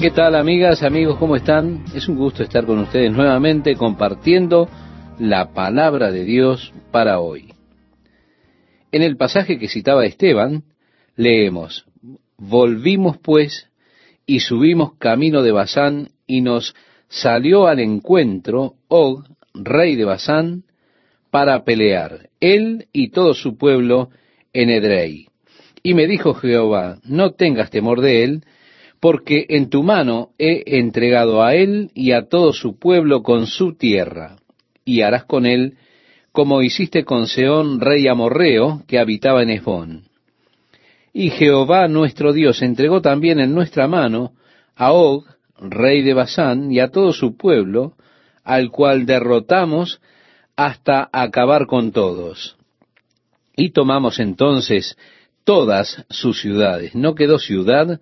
¿Qué tal amigas, amigos? ¿Cómo están? Es un gusto estar con ustedes nuevamente compartiendo la palabra de Dios para hoy. En el pasaje que citaba Esteban, leemos, Volvimos pues y subimos camino de Basán y nos salió al encuentro Og, rey de Basán, para pelear, él y todo su pueblo en Edrei. Y me dijo Jehová, no tengas temor de él, porque en tu mano he entregado a él y a todo su pueblo con su tierra, y harás con él como hiciste con Seón, rey amorreo, que habitaba en Esbón. Y Jehová nuestro Dios entregó también en nuestra mano a Og, rey de Basán, y a todo su pueblo, al cual derrotamos hasta acabar con todos. Y tomamos entonces todas sus ciudades. No quedó ciudad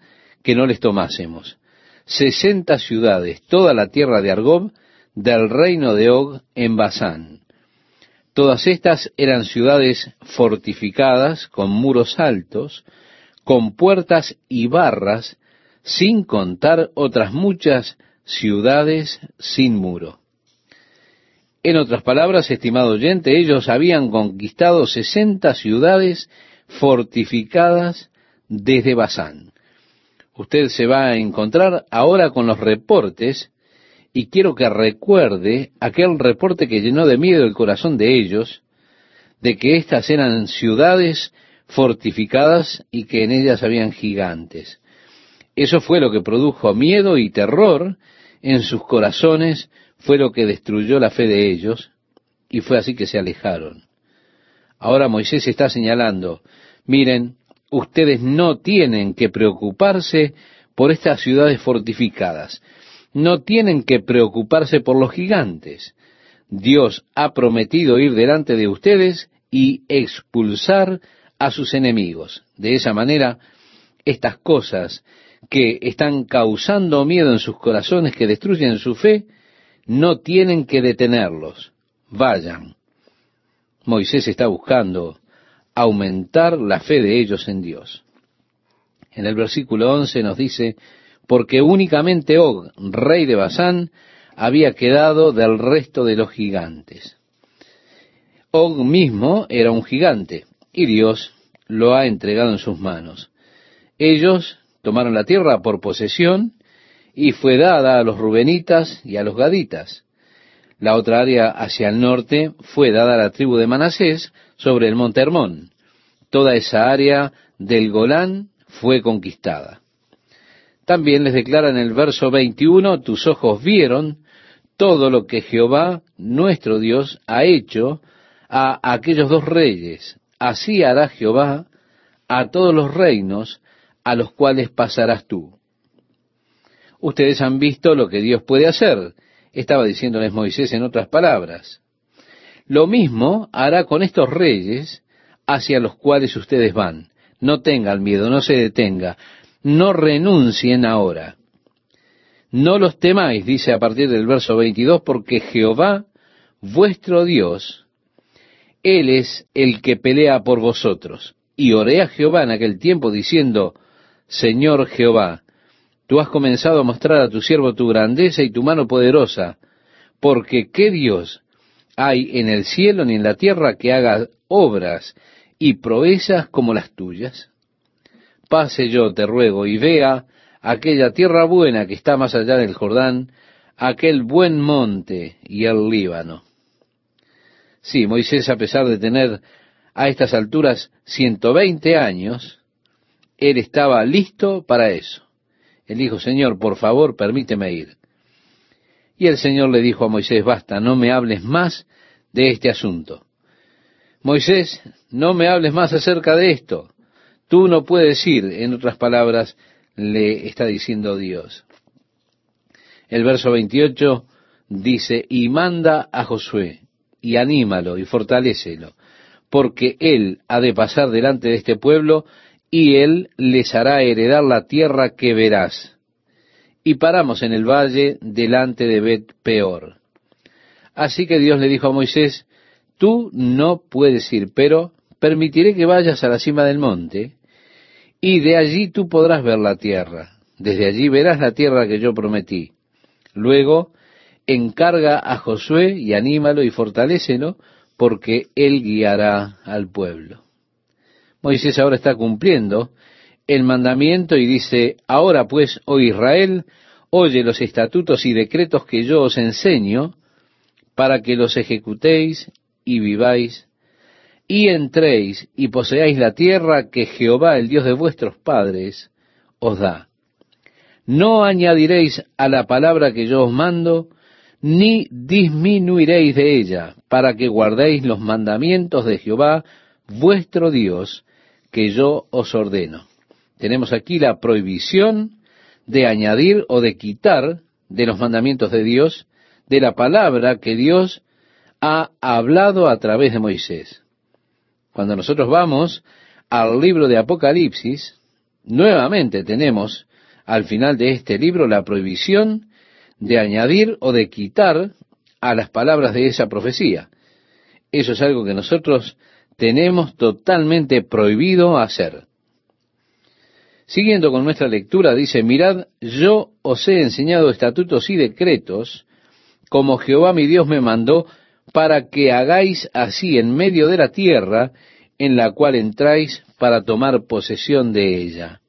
que no les tomásemos. Sesenta ciudades, toda la tierra de Argob, del reino de Og en Basán. Todas estas eran ciudades fortificadas, con muros altos, con puertas y barras, sin contar otras muchas ciudades sin muro. En otras palabras, estimado oyente, ellos habían conquistado sesenta ciudades fortificadas desde Basán usted se va a encontrar ahora con los reportes y quiero que recuerde aquel reporte que llenó de miedo el corazón de ellos, de que éstas eran ciudades fortificadas y que en ellas habían gigantes. Eso fue lo que produjo miedo y terror en sus corazones, fue lo que destruyó la fe de ellos, y fue así que se alejaron. Ahora Moisés está señalando, miren, ustedes no tienen que preocuparse por estas ciudades fortificadas, no tienen que preocuparse por los gigantes. Dios ha prometido ir delante de ustedes y expulsar a sus enemigos. De esa manera, estas cosas que están causando miedo en sus corazones, que destruyen su fe, no tienen que detenerlos. Vayan. Moisés está buscando aumentar la fe de ellos en Dios. En el versículo 11 nos dice, porque únicamente Og, rey de Basán, había quedado del resto de los gigantes. Og mismo era un gigante, y Dios lo ha entregado en sus manos. Ellos tomaron la tierra por posesión, y fue dada a los rubenitas y a los gaditas. La otra área hacia el norte fue dada a la tribu de Manasés sobre el monte Hermón. Toda esa área del Golán fue conquistada. También les declara en el verso 21, tus ojos vieron todo lo que Jehová, nuestro Dios, ha hecho a aquellos dos reyes. Así hará Jehová a todos los reinos a los cuales pasarás tú. Ustedes han visto lo que Dios puede hacer estaba diciéndoles Moisés en otras palabras. Lo mismo hará con estos reyes hacia los cuales ustedes van. No tengan miedo, no se detenga, no renuncien ahora. No los temáis, dice a partir del verso 22, porque Jehová, vuestro Dios, Él es el que pelea por vosotros. Y oré a Jehová en aquel tiempo diciendo, Señor Jehová, Tú has comenzado a mostrar a tu siervo tu grandeza y tu mano poderosa, porque ¿qué Dios hay en el cielo ni en la tierra que haga obras y proezas como las tuyas? Pase yo, te ruego, y vea aquella tierra buena que está más allá del Jordán, aquel buen monte y el Líbano. Sí, Moisés, a pesar de tener a estas alturas 120 años, él estaba listo para eso. Él dijo, Señor, por favor, permíteme ir. Y el Señor le dijo a Moisés, basta, no me hables más de este asunto. Moisés, no me hables más acerca de esto. Tú no puedes ir, en otras palabras, le está diciendo Dios. El verso 28 dice, y manda a Josué, y anímalo, y fortalécelo, porque él ha de pasar delante de este pueblo, y él les hará heredar la tierra que verás. Y paramos en el valle delante de Bet Peor. Así que Dios le dijo a Moisés, tú no puedes ir, pero permitiré que vayas a la cima del monte, y de allí tú podrás ver la tierra. Desde allí verás la tierra que yo prometí. Luego, encarga a Josué y anímalo y fortalécelo, porque él guiará al pueblo. Moisés ahora está cumpliendo el mandamiento y dice, ahora pues, oh Israel, oye los estatutos y decretos que yo os enseño, para que los ejecutéis y viváis, y entréis y poseáis la tierra que Jehová, el Dios de vuestros padres, os da. No añadiréis a la palabra que yo os mando, ni disminuiréis de ella, para que guardéis los mandamientos de Jehová, vuestro Dios, que yo os ordeno. Tenemos aquí la prohibición de añadir o de quitar de los mandamientos de Dios, de la palabra que Dios ha hablado a través de Moisés. Cuando nosotros vamos al libro de Apocalipsis, nuevamente tenemos al final de este libro la prohibición de añadir o de quitar a las palabras de esa profecía. Eso es algo que nosotros tenemos totalmente prohibido hacer. Siguiendo con nuestra lectura, dice, mirad, yo os he enseñado estatutos y decretos, como Jehová mi Dios me mandó, para que hagáis así en medio de la tierra en la cual entráis para tomar posesión de ella.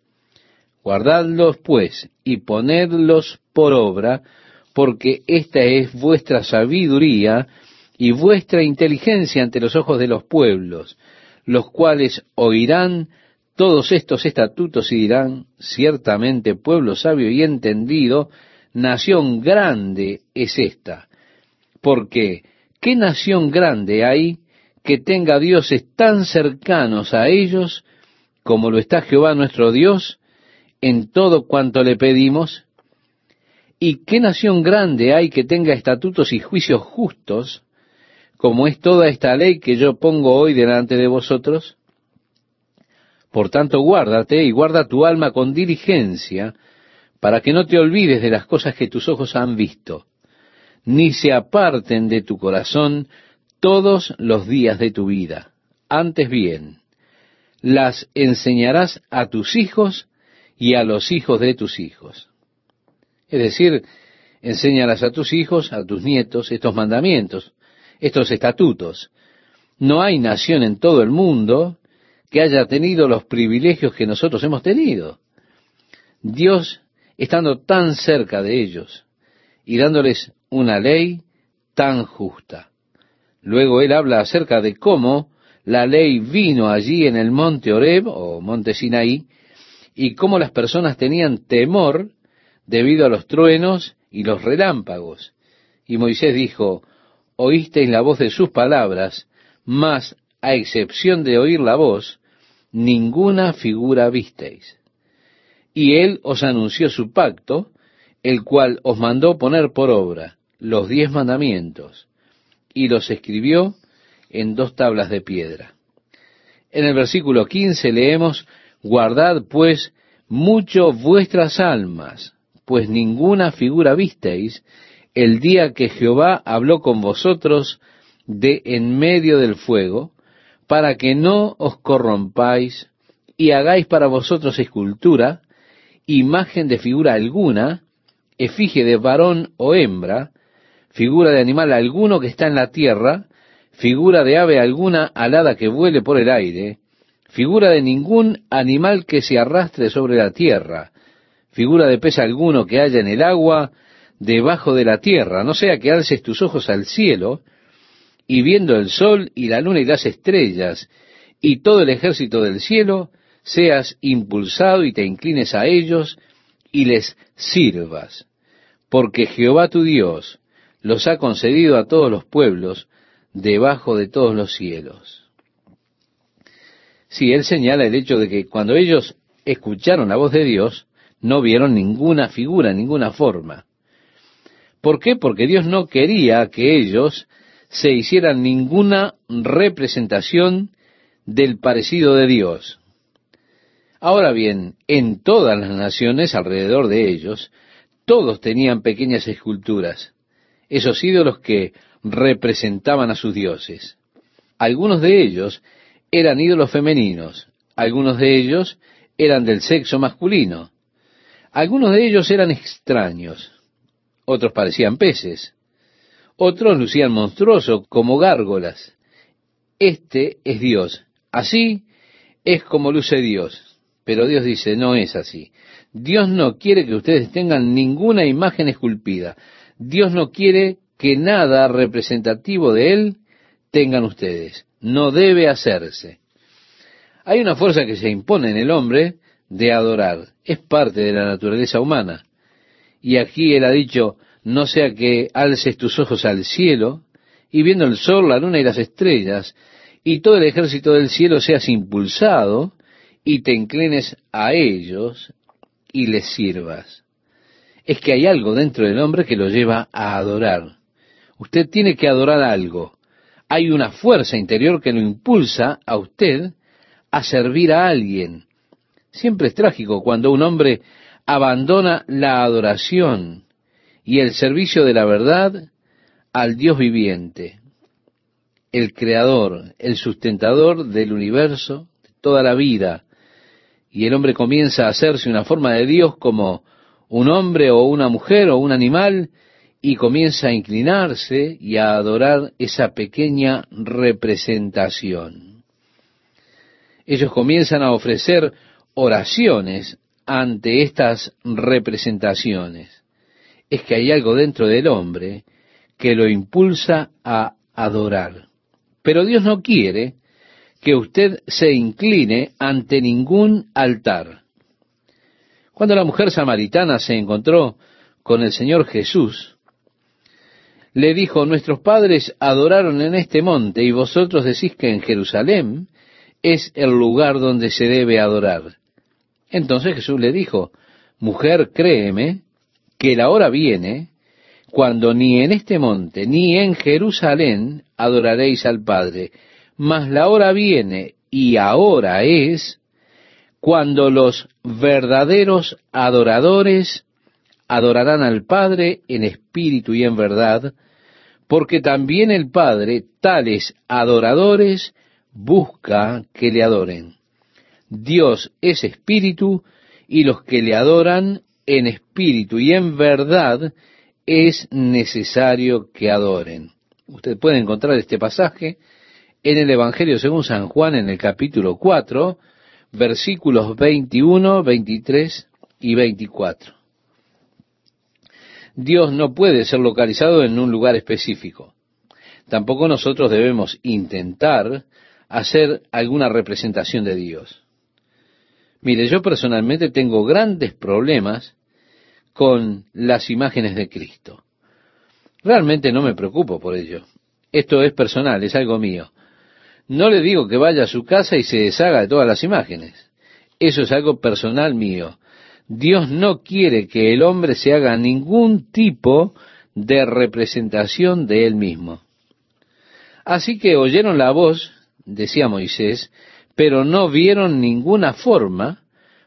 Guardadlos, pues, y ponedlos por obra, porque esta es vuestra sabiduría y vuestra inteligencia ante los ojos de los pueblos, los cuales oirán todos estos estatutos y dirán, ciertamente pueblo sabio y entendido, nación grande es esta. Porque, ¿qué nación grande hay que tenga dioses tan cercanos a ellos como lo está Jehová nuestro Dios en todo cuanto le pedimos? ¿Y qué nación grande hay que tenga estatutos y juicios justos como es toda esta ley que yo pongo hoy delante de vosotros? Por tanto, guárdate y guarda tu alma con diligencia, para que no te olvides de las cosas que tus ojos han visto, ni se aparten de tu corazón todos los días de tu vida. Antes bien, las enseñarás a tus hijos y a los hijos de tus hijos. Es decir, enséñalas a tus hijos, a tus nietos, estos mandamientos, estos estatutos. No hay nación en todo el mundo que haya tenido los privilegios que nosotros hemos tenido. Dios estando tan cerca de ellos y dándoles una ley tan justa. Luego él habla acerca de cómo la ley vino allí en el monte Oreb o monte Sinaí y cómo las personas tenían temor debido a los truenos y los relámpagos. Y Moisés dijo, oísteis la voz de sus palabras, mas a excepción de oír la voz, ninguna figura visteis. Y él os anunció su pacto, el cual os mandó poner por obra los diez mandamientos, y los escribió en dos tablas de piedra. En el versículo 15 leemos, Guardad pues mucho vuestras almas, pues ninguna figura visteis el día que Jehová habló con vosotros de en medio del fuego, para que no os corrompáis y hagáis para vosotros escultura, imagen de figura alguna, efigie de varón o hembra, figura de animal alguno que está en la tierra, figura de ave alguna alada que vuele por el aire, figura de ningún animal que se arrastre sobre la tierra, figura de pez alguno que haya en el agua, debajo de la tierra, no sea que alces tus ojos al cielo, y viendo el sol y la luna y las estrellas y todo el ejército del cielo, seas impulsado y te inclines a ellos y les sirvas, porque Jehová tu Dios los ha concedido a todos los pueblos debajo de todos los cielos. Sí, él señala el hecho de que cuando ellos escucharon la voz de Dios, no vieron ninguna figura, ninguna forma. ¿Por qué? Porque Dios no quería que ellos se hiciera ninguna representación del parecido de Dios. Ahora bien, en todas las naciones alrededor de ellos, todos tenían pequeñas esculturas, esos ídolos que representaban a sus dioses. Algunos de ellos eran ídolos femeninos, algunos de ellos eran del sexo masculino, Algunos de ellos eran extraños, otros parecían peces, otros lucían monstruosos como gárgolas. Este es Dios. Así es como luce Dios. Pero Dios dice, no es así. Dios no quiere que ustedes tengan ninguna imagen esculpida. Dios no quiere que nada representativo de Él tengan ustedes. No debe hacerse. Hay una fuerza que se impone en el hombre de adorar. Es parte de la naturaleza humana. Y aquí Él ha dicho, no sea que alces tus ojos al cielo y viendo el sol, la luna y las estrellas, y todo el ejército del cielo seas impulsado y te inclines a ellos y les sirvas. Es que hay algo dentro del hombre que lo lleva a adorar. Usted tiene que adorar algo. Hay una fuerza interior que lo impulsa a usted a servir a alguien. Siempre es trágico cuando un hombre abandona la adoración y el servicio de la verdad al Dios viviente, el creador, el sustentador del universo, de toda la vida, y el hombre comienza a hacerse una forma de Dios como un hombre o una mujer o un animal, y comienza a inclinarse y a adorar esa pequeña representación. Ellos comienzan a ofrecer oraciones ante estas representaciones. Es que hay algo dentro del hombre que lo impulsa a adorar. Pero Dios no quiere que usted se incline ante ningún altar. Cuando la mujer samaritana se encontró con el Señor Jesús, le dijo, nuestros padres adoraron en este monte y vosotros decís que en Jerusalén es el lugar donde se debe adorar. Entonces Jesús le dijo, mujer, créeme que la hora viene cuando ni en este monte ni en Jerusalén adoraréis al Padre, mas la hora viene y ahora es cuando los verdaderos adoradores adorarán al Padre en espíritu y en verdad, porque también el Padre tales adoradores busca que le adoren. Dios es espíritu y los que le adoran en espíritu y en verdad es necesario que adoren. Usted puede encontrar este pasaje en el Evangelio según San Juan en el capítulo 4, versículos 21, 23 y 24. Dios no puede ser localizado en un lugar específico. Tampoco nosotros debemos intentar hacer alguna representación de Dios. Mire, yo personalmente tengo grandes problemas con las imágenes de Cristo. Realmente no me preocupo por ello. Esto es personal, es algo mío. No le digo que vaya a su casa y se deshaga de todas las imágenes. Eso es algo personal mío. Dios no quiere que el hombre se haga ningún tipo de representación de él mismo. Así que oyeron la voz, decía Moisés, pero no vieron ninguna forma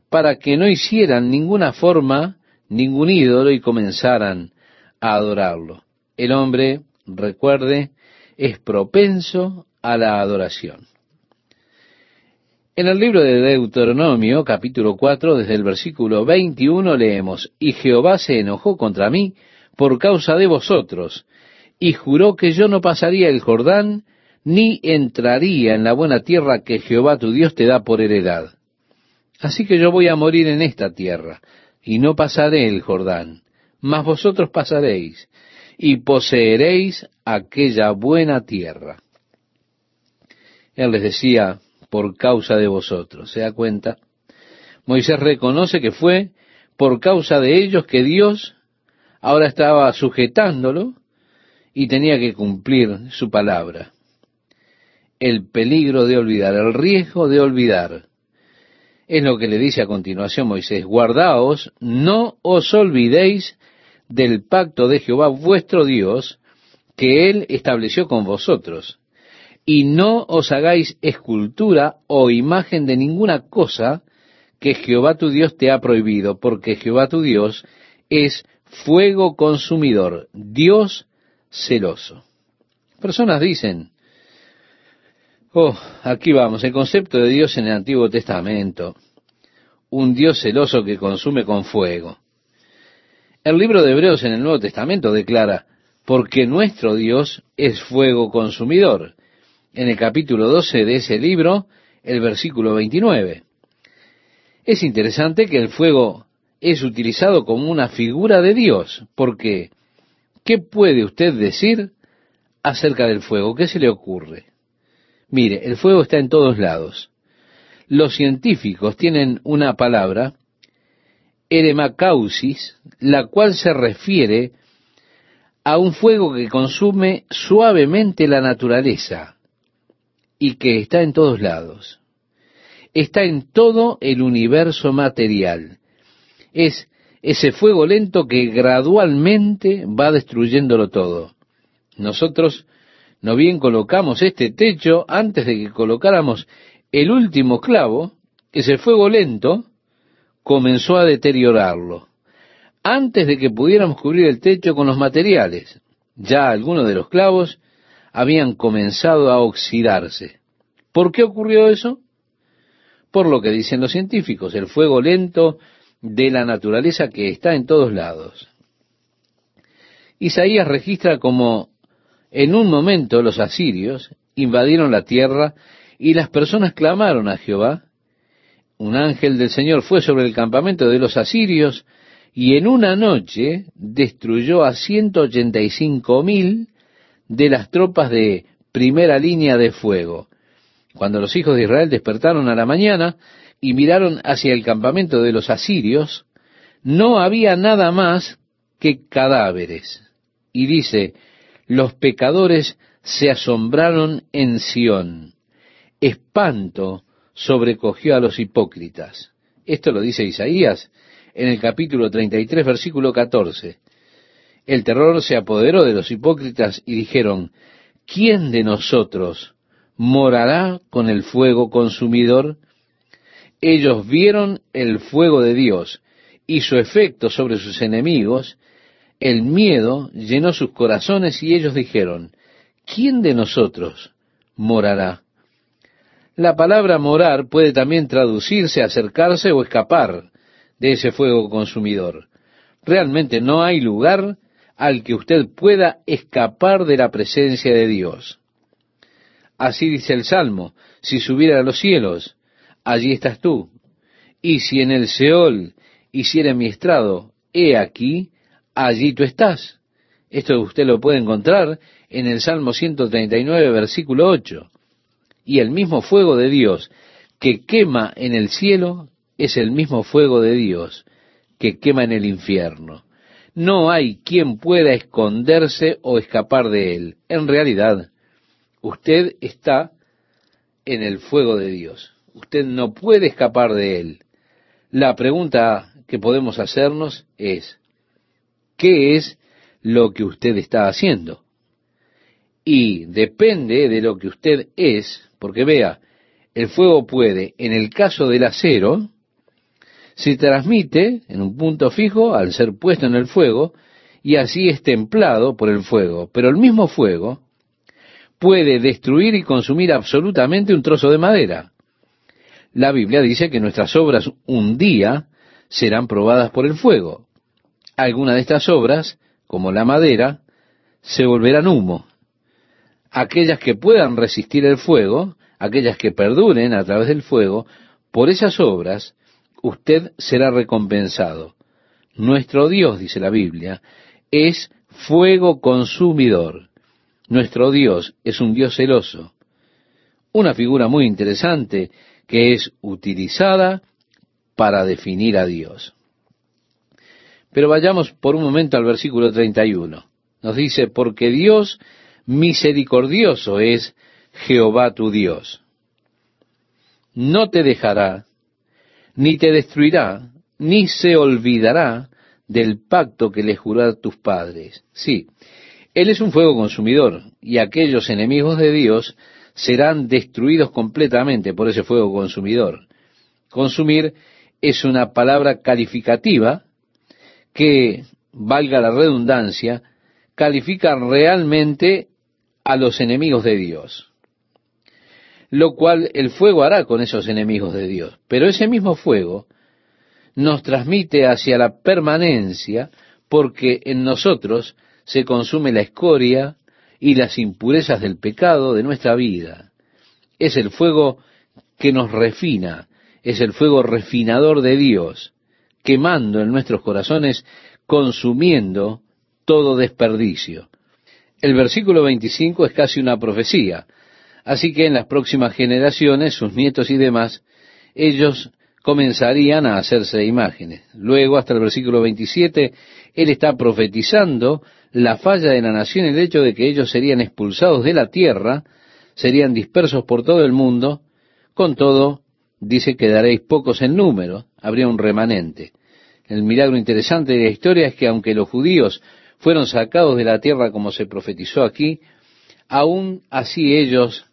para que no hicieran ninguna forma, ningún ídolo y comenzaran a adorarlo. El hombre, recuerde, es propenso a la adoración. En el libro de Deuteronomio, capítulo 4, desde el versículo 21, leemos, Y Jehová se enojó contra mí por causa de vosotros, y juró que yo no pasaría el Jordán, ni entraría en la buena tierra que Jehová tu Dios te da por heredad. Así que yo voy a morir en esta tierra, y no pasaré el Jordán, mas vosotros pasaréis, y poseeréis aquella buena tierra. Él les decía, por causa de vosotros. ¿Se da cuenta? Moisés reconoce que fue por causa de ellos que Dios ahora estaba sujetándolo y tenía que cumplir su palabra. El peligro de olvidar, el riesgo de olvidar. Es lo que le dice a continuación Moisés, guardaos, no os olvidéis del pacto de Jehová vuestro Dios, que él estableció con vosotros y no os hagáis escultura o imagen de ninguna cosa que Jehová tu Dios te ha prohibido, porque Jehová tu Dios es fuego consumidor, Dios celoso. Personas dicen, oh, aquí vamos, el concepto de Dios en el Antiguo Testamento. un Dios celoso que consume con fuego. El libro de Hebreos en el Nuevo Testamento declara, porque nuestro Dios es fuego consumidor. En el capítulo 12 de ese libro, el versículo 29. Es interesante que el fuego es utilizado como una figura de Dios, porque ¿qué puede usted decir acerca del fuego? ¿Qué se le ocurre? Mire, el fuego está en todos lados. Los científicos tienen una palabra, eremacausis, la cual se refiere a un fuego que consume suavemente la naturaleza y que está en todos lados. Está en todo el universo material. Es ese fuego lento que gradualmente va destruyéndolo todo. Nosotros no bien colocamos este techo antes de que colocáramos el último clavo, ese fuego lento comenzó a deteriorarlo antes de que pudiéramos cubrir el techo con los materiales. Ya algunos de los clavos habían comenzado a oxidarse. ¿Por qué ocurrió eso? Por lo que dicen los científicos, el fuego lento de la naturaleza que está en todos lados. Isaías registra como en un momento los asirios invadieron la tierra y las personas clamaron a Jehová. Un ángel del Señor fue sobre el campamento de los asirios y en una noche destruyó a ciento ochenta y cinco mil de las tropas de primera línea de fuego. Cuando los hijos de Israel despertaron a la mañana y miraron hacia el campamento de los asirios, no había nada más que cadáveres. Y dice, los pecadores se asombraron en Sión. Espanto sobrecogió a los hipócritas. Esto lo dice Isaías en el capítulo 33, versículo 14. El terror se apoderó de los hipócritas y dijeron, ¿quién de nosotros morará con el fuego consumidor? Ellos vieron el fuego de Dios y su efecto sobre sus enemigos, el miedo llenó sus corazones y ellos dijeron, ¿quién de nosotros morará? La palabra morar puede también traducirse acercarse o escapar de ese fuego consumidor. Realmente no hay lugar al que usted pueda escapar de la presencia de Dios. Así dice el Salmo, si subiera a los cielos, allí estás tú. Y si en el Seol hiciera mi estrado, he aquí, allí tú estás. Esto usted lo puede encontrar en el Salmo 139, versículo 8. Y el mismo fuego de Dios que quema en el cielo es el mismo fuego de Dios que quema en el infierno. No hay quien pueda esconderse o escapar de él. En realidad, usted está en el fuego de Dios. Usted no puede escapar de él. La pregunta que podemos hacernos es, ¿qué es lo que usted está haciendo? Y depende de lo que usted es, porque vea, el fuego puede, en el caso del acero, se transmite en un punto fijo al ser puesto en el fuego y así es templado por el fuego. Pero el mismo fuego puede destruir y consumir absolutamente un trozo de madera. La Biblia dice que nuestras obras un día serán probadas por el fuego. Algunas de estas obras, como la madera, se volverán humo. Aquellas que puedan resistir el fuego, aquellas que perduren a través del fuego, por esas obras usted será recompensado. Nuestro Dios, dice la Biblia, es fuego consumidor. Nuestro Dios es un Dios celoso. Una figura muy interesante que es utilizada para definir a Dios. Pero vayamos por un momento al versículo 31. Nos dice, porque Dios misericordioso es Jehová tu Dios. No te dejará ni te destruirá, ni se olvidará del pacto que le juró tus padres. Sí, Él es un fuego consumidor, y aquellos enemigos de Dios serán destruidos completamente por ese fuego consumidor. Consumir es una palabra calificativa que, valga la redundancia, califica realmente a los enemigos de Dios lo cual el fuego hará con esos enemigos de Dios. Pero ese mismo fuego nos transmite hacia la permanencia porque en nosotros se consume la escoria y las impurezas del pecado de nuestra vida. Es el fuego que nos refina, es el fuego refinador de Dios, quemando en nuestros corazones, consumiendo todo desperdicio. El versículo 25 es casi una profecía, así que en las próximas generaciones, sus nietos y demás, ellos comenzarían a hacerse imágenes. Luego, hasta el versículo 27, él está profetizando la falla de la nación, el hecho de que ellos serían expulsados de la tierra, serían dispersos por todo el mundo, con todo, dice que daréis pocos en número, habría un remanente. El milagro interesante de la historia es que aunque los judíos fueron sacados de la tierra como se profetizó aquí, aún así ellos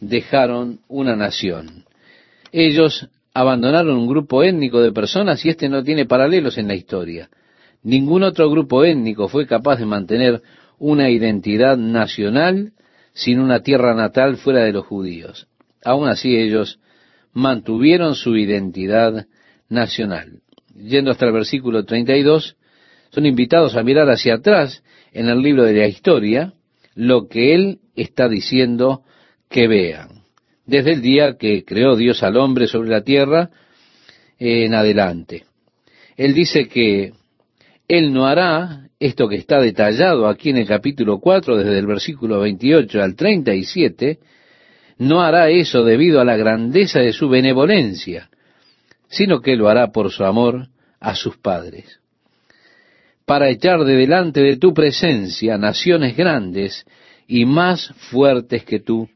dejaron una nación. Ellos abandonaron un grupo étnico de personas y este no tiene paralelos en la historia. Ningún otro grupo étnico fue capaz de mantener una identidad nacional sin una tierra natal fuera de los judíos. Aún así ellos mantuvieron su identidad nacional. Yendo hasta el versículo 32, son invitados a mirar hacia atrás en el libro de la historia lo que él está diciendo que vean. Desde el día que creó Dios al hombre sobre la tierra en adelante. Él dice que él no hará esto que está detallado aquí en el capítulo 4, desde el versículo 28 al 37, no hará eso debido a la grandeza de su benevolencia, sino que lo hará por su amor a sus padres, para echar de delante de tu presencia naciones grandes y más fuertes que tú,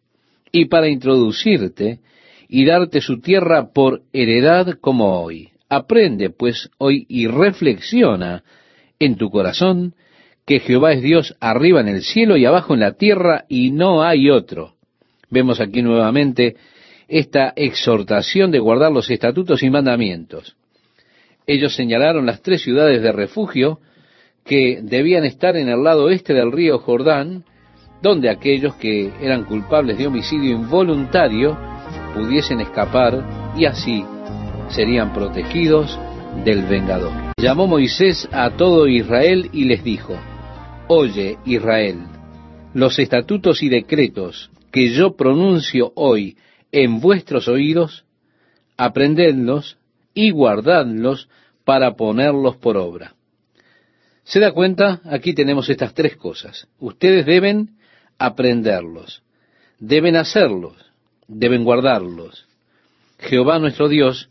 y para introducirte y darte su tierra por heredad como hoy. Aprende pues hoy y reflexiona en tu corazón que Jehová es Dios arriba en el cielo y abajo en la tierra y no hay otro Vemos aquí nuevamente esta exhortación de guardar los estatutos y mandamientos. Ellos señalaron las tres ciudades de refugio que debían estar en el lado este del río Jordán, donde aquellos que eran culpables de homicidio involuntario pudiesen escapar y así serían protegidos del vengador. Llamó Moisés a todo Israel y les dijo, Oye Israel, los estatutos y decretos que yo pronuncio hoy en vuestros oídos, aprendedlos y guardadlos para ponerlos por obra. ¿Se da cuenta? Aquí tenemos estas tres cosas. Ustedes deben aprenderlos, deben hacerlos, deben guardarlos. Jehová nuestro Dios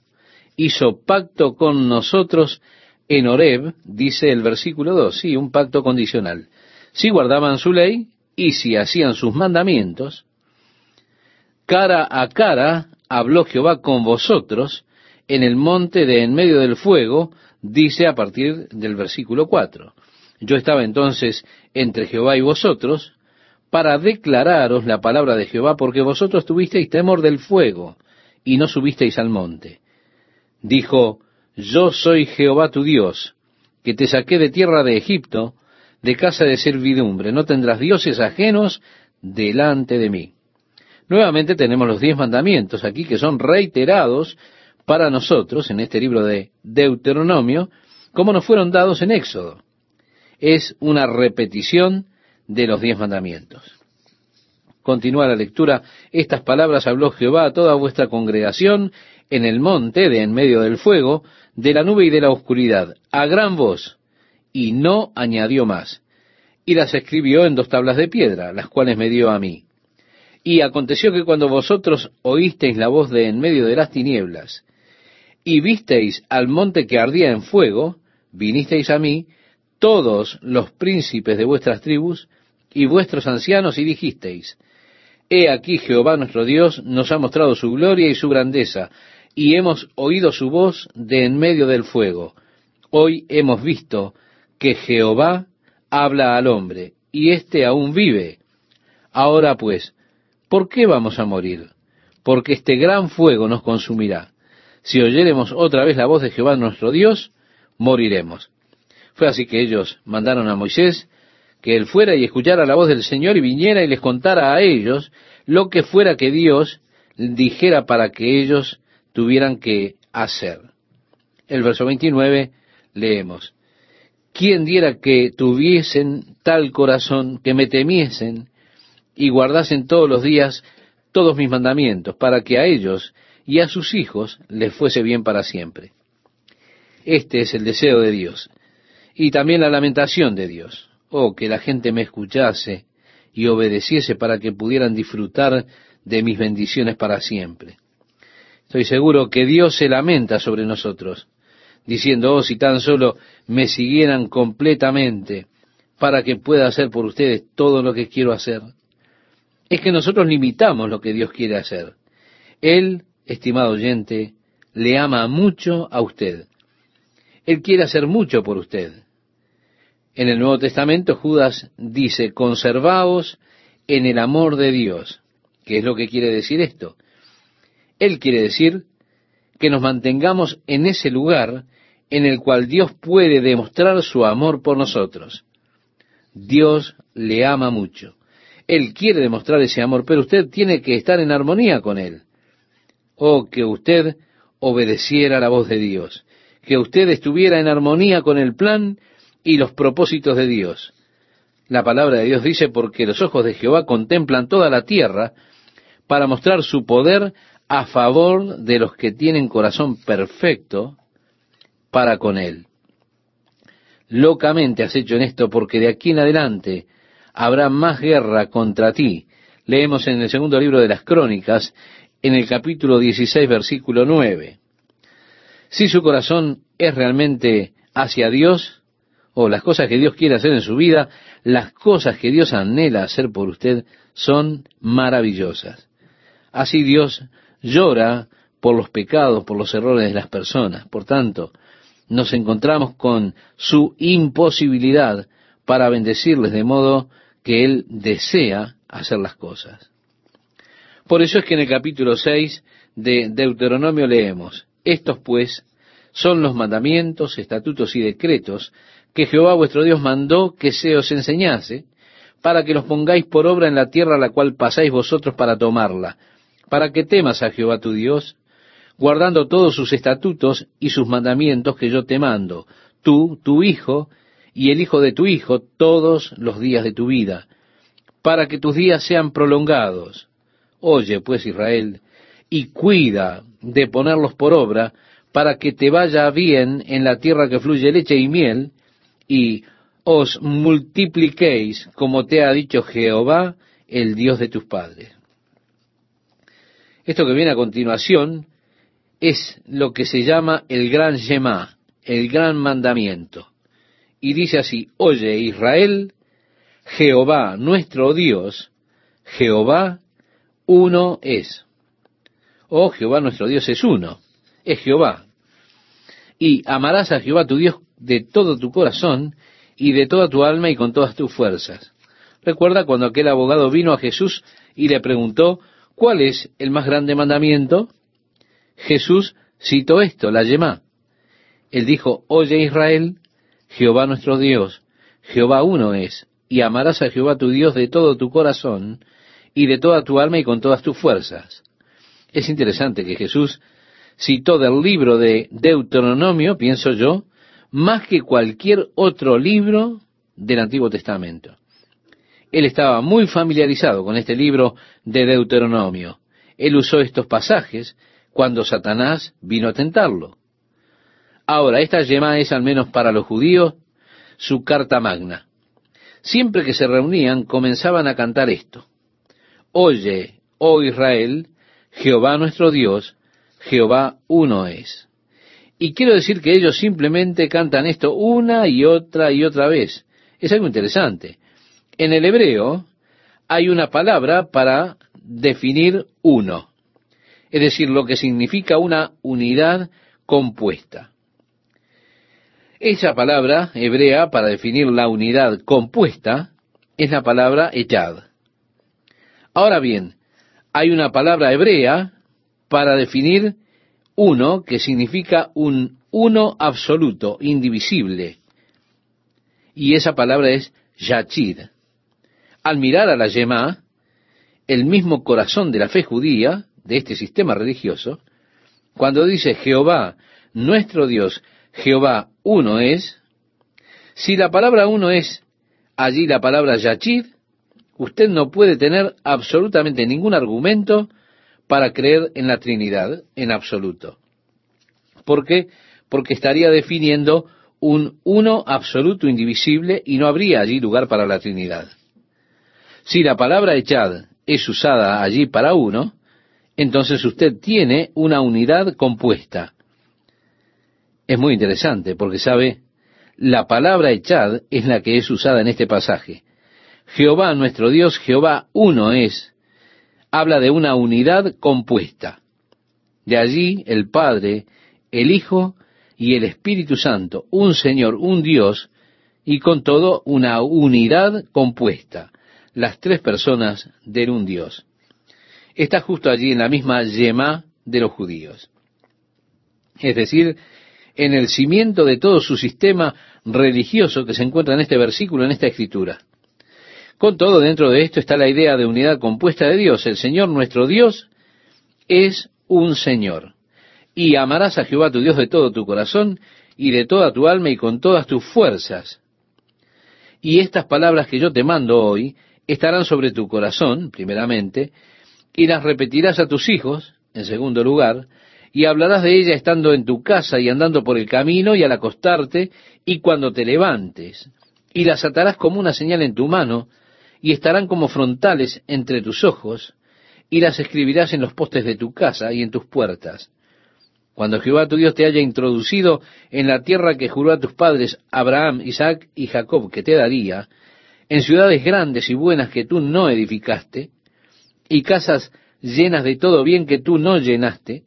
hizo pacto con nosotros en Horeb, dice el versículo 2, sí, un pacto condicional. Si guardaban su ley y si hacían sus mandamientos, cara a cara habló Jehová con vosotros en el monte de en medio del fuego, dice a partir del versículo 4. Yo estaba entonces entre Jehová y vosotros para declararos la palabra de Jehová, porque vosotros tuvisteis temor del fuego y no subisteis al monte. Dijo, yo soy Jehová tu Dios, que te saqué de tierra de Egipto, de casa de servidumbre, no tendrás dioses ajenos delante de mí. Nuevamente tenemos los diez mandamientos aquí que son reiterados para nosotros en este libro de Deuteronomio, como nos fueron dados en Éxodo. Es una repetición de los diez mandamientos. Continúa la lectura. Estas palabras habló Jehová a toda vuestra congregación en el monte de en medio del fuego, de la nube y de la oscuridad, a gran voz, y no añadió más. Y las escribió en dos tablas de piedra, las cuales me dio a mí. Y aconteció que cuando vosotros oísteis la voz de en medio de las tinieblas, y visteis al monte que ardía en fuego, vinisteis a mí, todos los príncipes de vuestras tribus, y vuestros ancianos, y dijisteis, He aquí Jehová nuestro Dios nos ha mostrado su gloria y su grandeza, y hemos oído su voz de en medio del fuego. Hoy hemos visto que Jehová habla al hombre, y éste aún vive. Ahora pues, ¿Por qué vamos a morir? Porque este gran fuego nos consumirá. Si oyéremos otra vez la voz de Jehová nuestro Dios, moriremos. Fue así que ellos mandaron a Moisés que él fuera y escuchara la voz del Señor y viniera y les contara a ellos lo que fuera que Dios dijera para que ellos tuvieran que hacer. el verso 29, leemos, ¿quién diera que tuviesen tal corazón que me temiesen y guardasen todos los días todos mis mandamientos, para que a ellos y a sus hijos les fuese bien para siempre? Este es el deseo de Dios y también la lamentación de Dios. Oh, que la gente me escuchase y obedeciese para que pudieran disfrutar de mis bendiciones para siempre. Estoy seguro que Dios se lamenta sobre nosotros, diciendo, oh, si tan solo me siguieran completamente para que pueda hacer por ustedes todo lo que quiero hacer. Es que nosotros limitamos lo que Dios quiere hacer. Él, estimado oyente, le ama mucho a usted. Él quiere hacer mucho por usted. En el Nuevo Testamento Judas dice, conservaos en el amor de Dios. ¿Qué es lo que quiere decir esto? Él quiere decir que nos mantengamos en ese lugar en el cual Dios puede demostrar su amor por nosotros. Dios le ama mucho. Él quiere demostrar ese amor, pero usted tiene que estar en armonía con Él. O que usted obedeciera la voz de Dios, que usted estuviera en armonía con el plan y los propósitos de Dios. La palabra de Dios dice, porque los ojos de Jehová contemplan toda la tierra para mostrar su poder a favor de los que tienen corazón perfecto para con Él. Locamente has hecho en esto porque de aquí en adelante habrá más guerra contra ti. Leemos en el segundo libro de las Crónicas, en el capítulo 16, versículo 9. Si su corazón es realmente hacia Dios, o las cosas que Dios quiere hacer en su vida, las cosas que Dios anhela hacer por usted son maravillosas. Así Dios llora por los pecados, por los errores de las personas. Por tanto, nos encontramos con su imposibilidad para bendecirles de modo que Él desea hacer las cosas. Por eso es que en el capítulo 6 de Deuteronomio leemos, estos pues son los mandamientos, estatutos y decretos que Jehová vuestro Dios mandó que se os enseñase, para que los pongáis por obra en la tierra a la cual pasáis vosotros para tomarla, para que temas a Jehová tu Dios, guardando todos sus estatutos y sus mandamientos que yo te mando, tú, tu hijo, y el hijo de tu hijo, todos los días de tu vida, para que tus días sean prolongados. Oye, pues, Israel, y cuida de ponerlos por obra, para que te vaya bien en la tierra que fluye leche y miel, y os multipliquéis, como te ha dicho Jehová, el Dios de tus padres. Esto que viene a continuación es lo que se llama el gran Shema, el gran mandamiento. Y dice así, oye Israel, Jehová nuestro Dios, Jehová uno es. Oh, Jehová nuestro Dios es uno, es Jehová. Y amarás a Jehová tu Dios de todo tu corazón y de toda tu alma y con todas tus fuerzas. Recuerda cuando aquel abogado vino a Jesús y le preguntó, ¿Cuál es el más grande mandamiento? Jesús citó esto, la Yemá. Él dijo, Oye Israel, Jehová nuestro Dios, Jehová uno es, y amarás a Jehová tu Dios de todo tu corazón, y de toda tu alma y con todas tus fuerzas. Es interesante que Jesús citó del libro de Deuteronomio, pienso yo, más que cualquier otro libro del Antiguo Testamento. Él estaba muy familiarizado con este libro de Deuteronomio. Él usó estos pasajes cuando Satanás vino a tentarlo. Ahora, esta yema es, al menos para los judíos, su carta magna. Siempre que se reunían, comenzaban a cantar esto. Oye, oh Israel, Jehová nuestro Dios, Jehová uno es. Y quiero decir que ellos simplemente cantan esto una y otra y otra vez. Es algo interesante. En el hebreo hay una palabra para definir uno, es decir, lo que significa una unidad compuesta. Esa palabra hebrea para definir la unidad compuesta es la palabra echad. Ahora bien, hay una palabra hebrea para definir uno que significa un uno absoluto, indivisible. Y esa palabra es yachid al mirar a la Yemá, el mismo corazón de la fe judía, de este sistema religioso, cuando dice Jehová, nuestro Dios, Jehová uno es, si la palabra uno es allí la palabra Yachid, usted no puede tener absolutamente ningún argumento para creer en la Trinidad en absoluto. ¿Por qué? Porque estaría definiendo un uno absoluto indivisible y no habría allí lugar para la Trinidad. Si la palabra echad es usada allí para uno, entonces usted tiene una unidad compuesta. Es muy interesante porque sabe, la palabra echad es la que es usada en este pasaje. Jehová nuestro Dios, Jehová uno es, habla de una unidad compuesta. De allí el Padre, el Hijo y el Espíritu Santo, un Señor, un Dios, y con todo una unidad compuesta, las tres personas de un Dios. Está justo allí en la misma yema de los judíos. Es decir, en el cimiento de todo su sistema religioso que se encuentra en este versículo, en esta escritura. Con todo, dentro de esto está la idea de unidad compuesta de Dios. El Señor nuestro Dios es un Señor. Y amarás a Jehová tu Dios de todo tu corazón y de toda tu alma y con todas tus fuerzas. Y estas palabras que yo te mando hoy estarán sobre tu corazón, primeramente, y las repetirás a tus hijos, en segundo lugar, y hablarás de ella estando en tu casa y andando por el camino y al acostarte y cuando te levantes, y las atarás como una señal en tu mano, y estarán como frontales entre tus ojos, y las escribirás en los postes de tu casa y en tus puertas. Cuando Jehová tu Dios te haya introducido en la tierra que juró a tus padres Abraham, Isaac y Jacob que te daría, en ciudades grandes y buenas que tú no edificaste, y casas llenas de todo bien que tú no llenaste,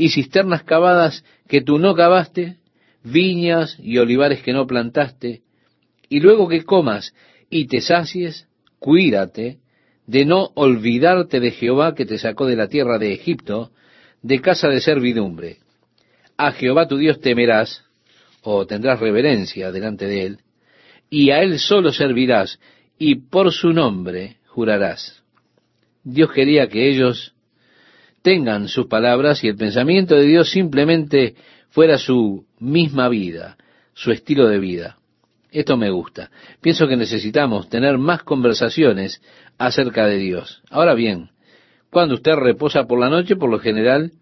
y cisternas cavadas que tú no cavaste, viñas y olivares que no plantaste, y luego que comas y te sacies, cuídate de no olvidarte de Jehová que te sacó de la tierra de Egipto, de casa de servidumbre. A Jehová tu Dios temerás, o tendrás reverencia delante de él, y a él solo servirás, y por su nombre jurarás. Dios quería que ellos tengan sus palabras y el pensamiento de Dios simplemente fuera su misma vida, su estilo de vida. Esto me gusta. Pienso que necesitamos tener más conversaciones acerca de Dios. Ahora bien, cuando usted reposa por la noche, por lo general,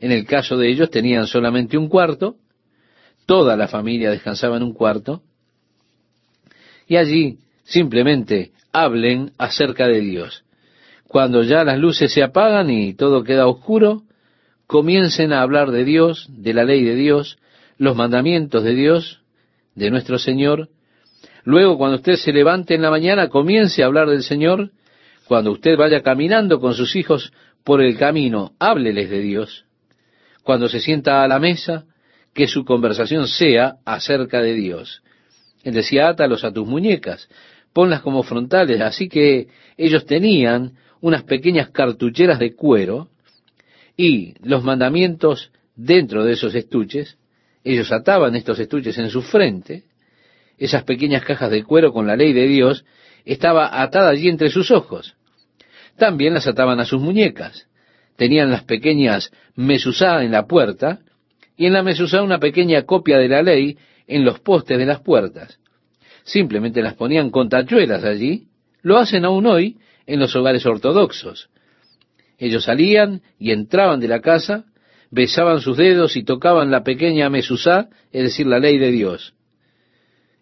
en el caso de ellos tenían solamente un cuarto, toda la familia descansaba en un cuarto, y allí simplemente hablen acerca de Dios. Cuando ya las luces se apagan y todo queda oscuro, comiencen a hablar de Dios, de la ley de Dios, los mandamientos de Dios, de nuestro Señor. Luego, cuando usted se levante en la mañana, comience a hablar del Señor. Cuando usted vaya caminando con sus hijos por el camino, hábleles de Dios. Cuando se sienta a la mesa, que su conversación sea acerca de Dios. Él decía, átalos a tus muñecas, ponlas como frontales. Así que ellos tenían unas pequeñas cartucheras de cuero y los mandamientos dentro de esos estuches ellos ataban estos estuches en su frente, esas pequeñas cajas de cuero con la ley de Dios estaba atada allí entre sus ojos. También las ataban a sus muñecas. Tenían las pequeñas mesusá en la puerta y en la mesusá una pequeña copia de la ley en los postes de las puertas. Simplemente las ponían con tachuelas allí. Lo hacen aún hoy en los hogares ortodoxos. Ellos salían y entraban de la casa besaban sus dedos y tocaban la pequeña mesusá, es decir, la ley de Dios.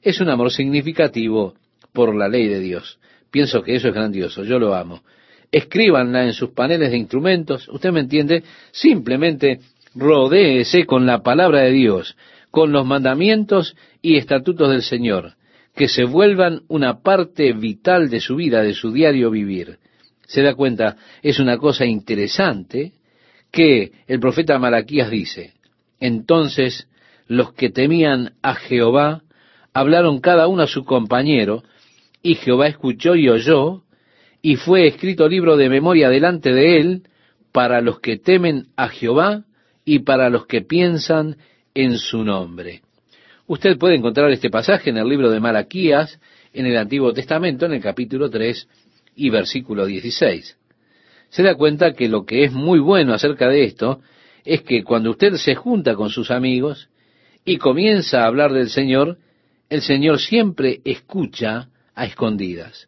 Es un amor significativo por la ley de Dios. Pienso que eso es grandioso, yo lo amo. Escríbanla en sus paneles de instrumentos, usted me entiende, simplemente rodéese con la palabra de Dios, con los mandamientos y estatutos del Señor, que se vuelvan una parte vital de su vida, de su diario vivir. Se da cuenta, es una cosa interesante que el profeta Malaquías dice, entonces los que temían a Jehová hablaron cada uno a su compañero, y Jehová escuchó y oyó, y fue escrito libro de memoria delante de él para los que temen a Jehová y para los que piensan en su nombre. Usted puede encontrar este pasaje en el libro de Malaquías, en el Antiguo Testamento, en el capítulo 3 y versículo 16 se da cuenta que lo que es muy bueno acerca de esto es que cuando usted se junta con sus amigos y comienza a hablar del Señor, el Señor siempre escucha a escondidas.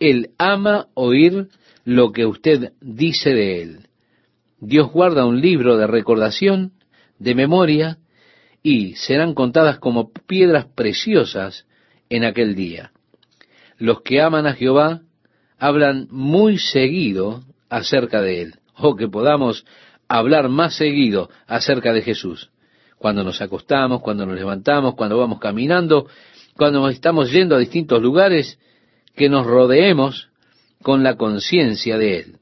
Él ama oír lo que usted dice de Él. Dios guarda un libro de recordación, de memoria, y serán contadas como piedras preciosas en aquel día. Los que aman a Jehová hablan muy seguido acerca de Él. O oh, que podamos hablar más seguido acerca de Jesús. Cuando nos acostamos, cuando nos levantamos, cuando vamos caminando, cuando estamos yendo a distintos lugares, que nos rodeemos con la conciencia de Él.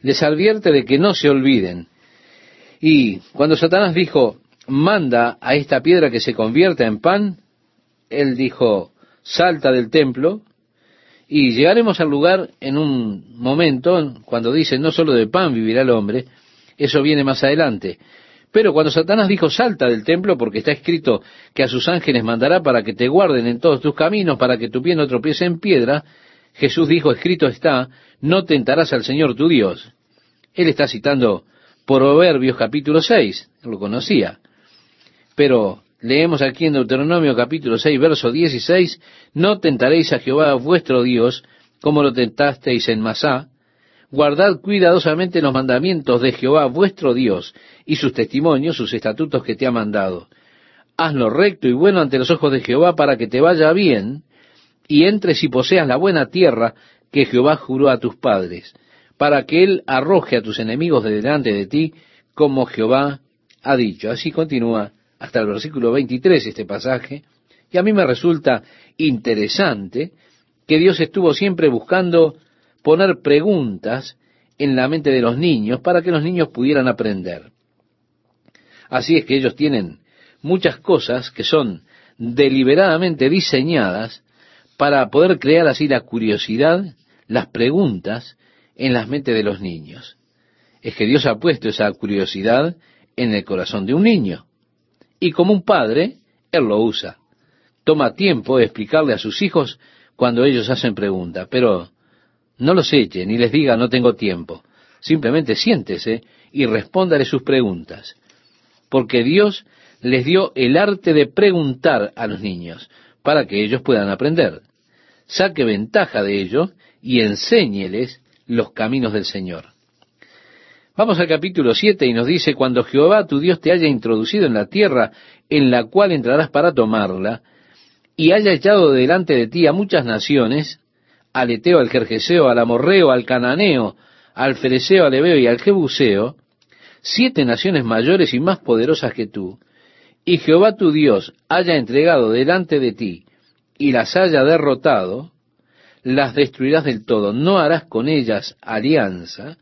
Les advierte de que no se olviden. Y cuando Satanás dijo, manda a esta piedra que se convierta en pan, Él dijo, salta del templo, y llegaremos al lugar en un momento, cuando dice, no solo de pan vivirá el hombre, eso viene más adelante. Pero cuando Satanás dijo, salta del templo, porque está escrito que a sus ángeles mandará para que te guarden en todos tus caminos, para que tu pie no tropiece en piedra, Jesús dijo, escrito está, no tentarás al Señor tu Dios. Él está citando Proverbios capítulo 6, lo conocía. Pero leemos aquí en Deuteronomio capítulo 6, verso 16, no tentaréis a Jehová vuestro Dios, como lo tentasteis en Masá, guardad cuidadosamente los mandamientos de Jehová vuestro Dios y sus testimonios, sus estatutos que te ha mandado. Hazlo recto y bueno ante los ojos de Jehová para que te vaya bien y entres y poseas la buena tierra que Jehová juró a tus padres, para que él arroje a tus enemigos de delante de ti, como Jehová ha dicho. Así continúa hasta el versículo 23 este pasaje, y a mí me resulta interesante que Dios estuvo siempre buscando poner preguntas en la mente de los niños para que los niños pudieran aprender. Así es que ellos tienen muchas cosas que son deliberadamente diseñadas para poder crear así la curiosidad, las preguntas en las mentes de los niños. Es que Dios ha puesto esa curiosidad en el corazón de un niño. Y como un padre, Él lo usa. Toma tiempo de explicarle a sus hijos cuando ellos hacen preguntas, pero no los eche ni les diga no tengo tiempo. Simplemente siéntese y respóndale sus preguntas. Porque Dios les dio el arte de preguntar a los niños para que ellos puedan aprender saque ventaja de ello y enséñeles los caminos del Señor. Vamos al capítulo 7 y nos dice, cuando Jehová tu Dios te haya introducido en la tierra en la cual entrarás para tomarla, y haya echado delante de ti a muchas naciones, al Eteo, al Jerjeseo, al Amorreo, al Cananeo, al Fereceo, al Ebeo y al Jebuseo, siete naciones mayores y más poderosas que tú, y Jehová tu Dios haya entregado delante de ti y las haya derrotado, las destruirás del todo. No harás con ellas alianza,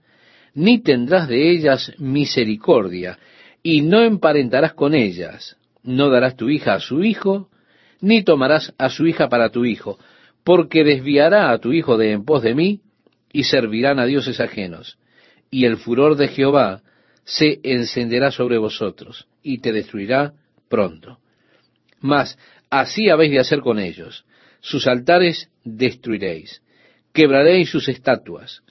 ni tendrás de ellas misericordia, y no emparentarás con ellas. No darás tu hija a su hijo, ni tomarás a su hija para tu hijo, porque desviará a tu hijo de en pos de mí, y servirán a dioses ajenos. Y el furor de Jehová se encenderá sobre vosotros, y te destruirá pronto. Mas Así habéis de hacer con ellos. Sus altares destruiréis, quebraréis sus estatuas,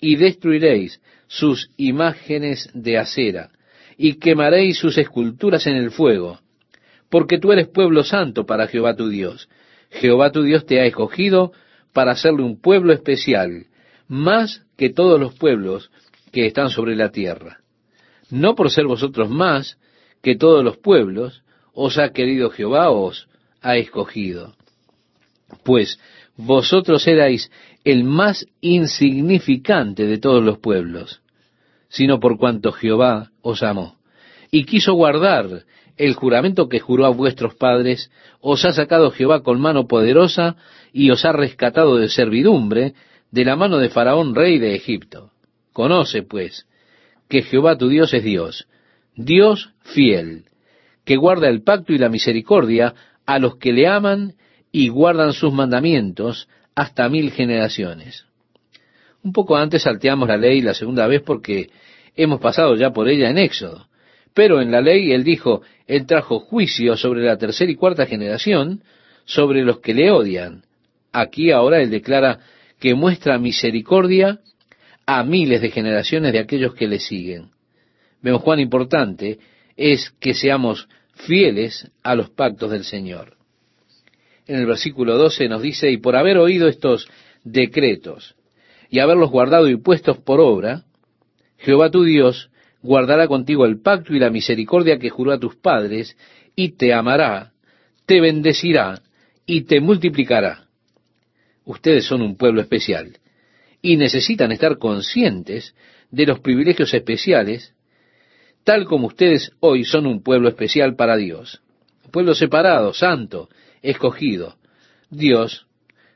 y destruiréis sus imágenes de acera, y quemaréis sus esculturas en el fuego, porque tú eres pueblo santo para Jehová tu Dios. Jehová tu Dios te ha escogido para hacerle un pueblo especial, más que todos los pueblos que están sobre la tierra. No por ser vosotros más que todos los pueblos, os ha querido Jehová, os ha escogido. Pues vosotros erais el más insignificante de todos los pueblos, sino por cuanto Jehová os amó, y quiso guardar el juramento que juró a vuestros padres, os ha sacado Jehová con mano poderosa y os ha rescatado de servidumbre de la mano de Faraón, rey de Egipto. Conoce, pues, que Jehová tu Dios es Dios, Dios fiel, que guarda el pacto y la misericordia a los que le aman y guardan sus mandamientos hasta mil generaciones. Un poco antes salteamos la ley la segunda vez porque hemos pasado ya por ella en Éxodo. Pero en la ley él dijo, él trajo juicio sobre la tercera y cuarta generación, sobre los que le odian. Aquí ahora él declara que muestra misericordia a miles de generaciones de aquellos que le siguen. Vemos cuán importante es que seamos fieles a los pactos del Señor. En el versículo 12 nos dice, y por haber oído estos decretos y haberlos guardado y puestos por obra, Jehová tu Dios guardará contigo el pacto y la misericordia que juró a tus padres, y te amará, te bendecirá y te multiplicará. Ustedes son un pueblo especial y necesitan estar conscientes de los privilegios especiales, tal como ustedes hoy son un pueblo especial para Dios. Pueblo separado, santo, escogido. Dios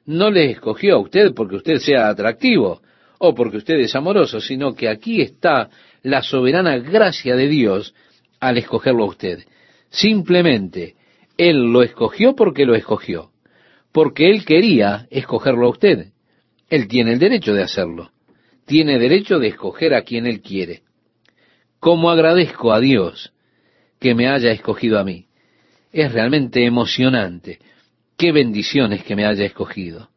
no le escogió a usted porque usted sea atractivo o porque usted es amoroso, sino que aquí está la soberana gracia de Dios al escogerlo a usted. Simplemente, Él lo escogió porque lo escogió, porque Él quería escogerlo a usted. Él tiene el derecho de hacerlo. Tiene derecho de escoger a quien Él quiere. ¿Cómo agradezco a Dios que me haya escogido a mí? Es realmente emocionante. Qué bendiciones que me haya escogido.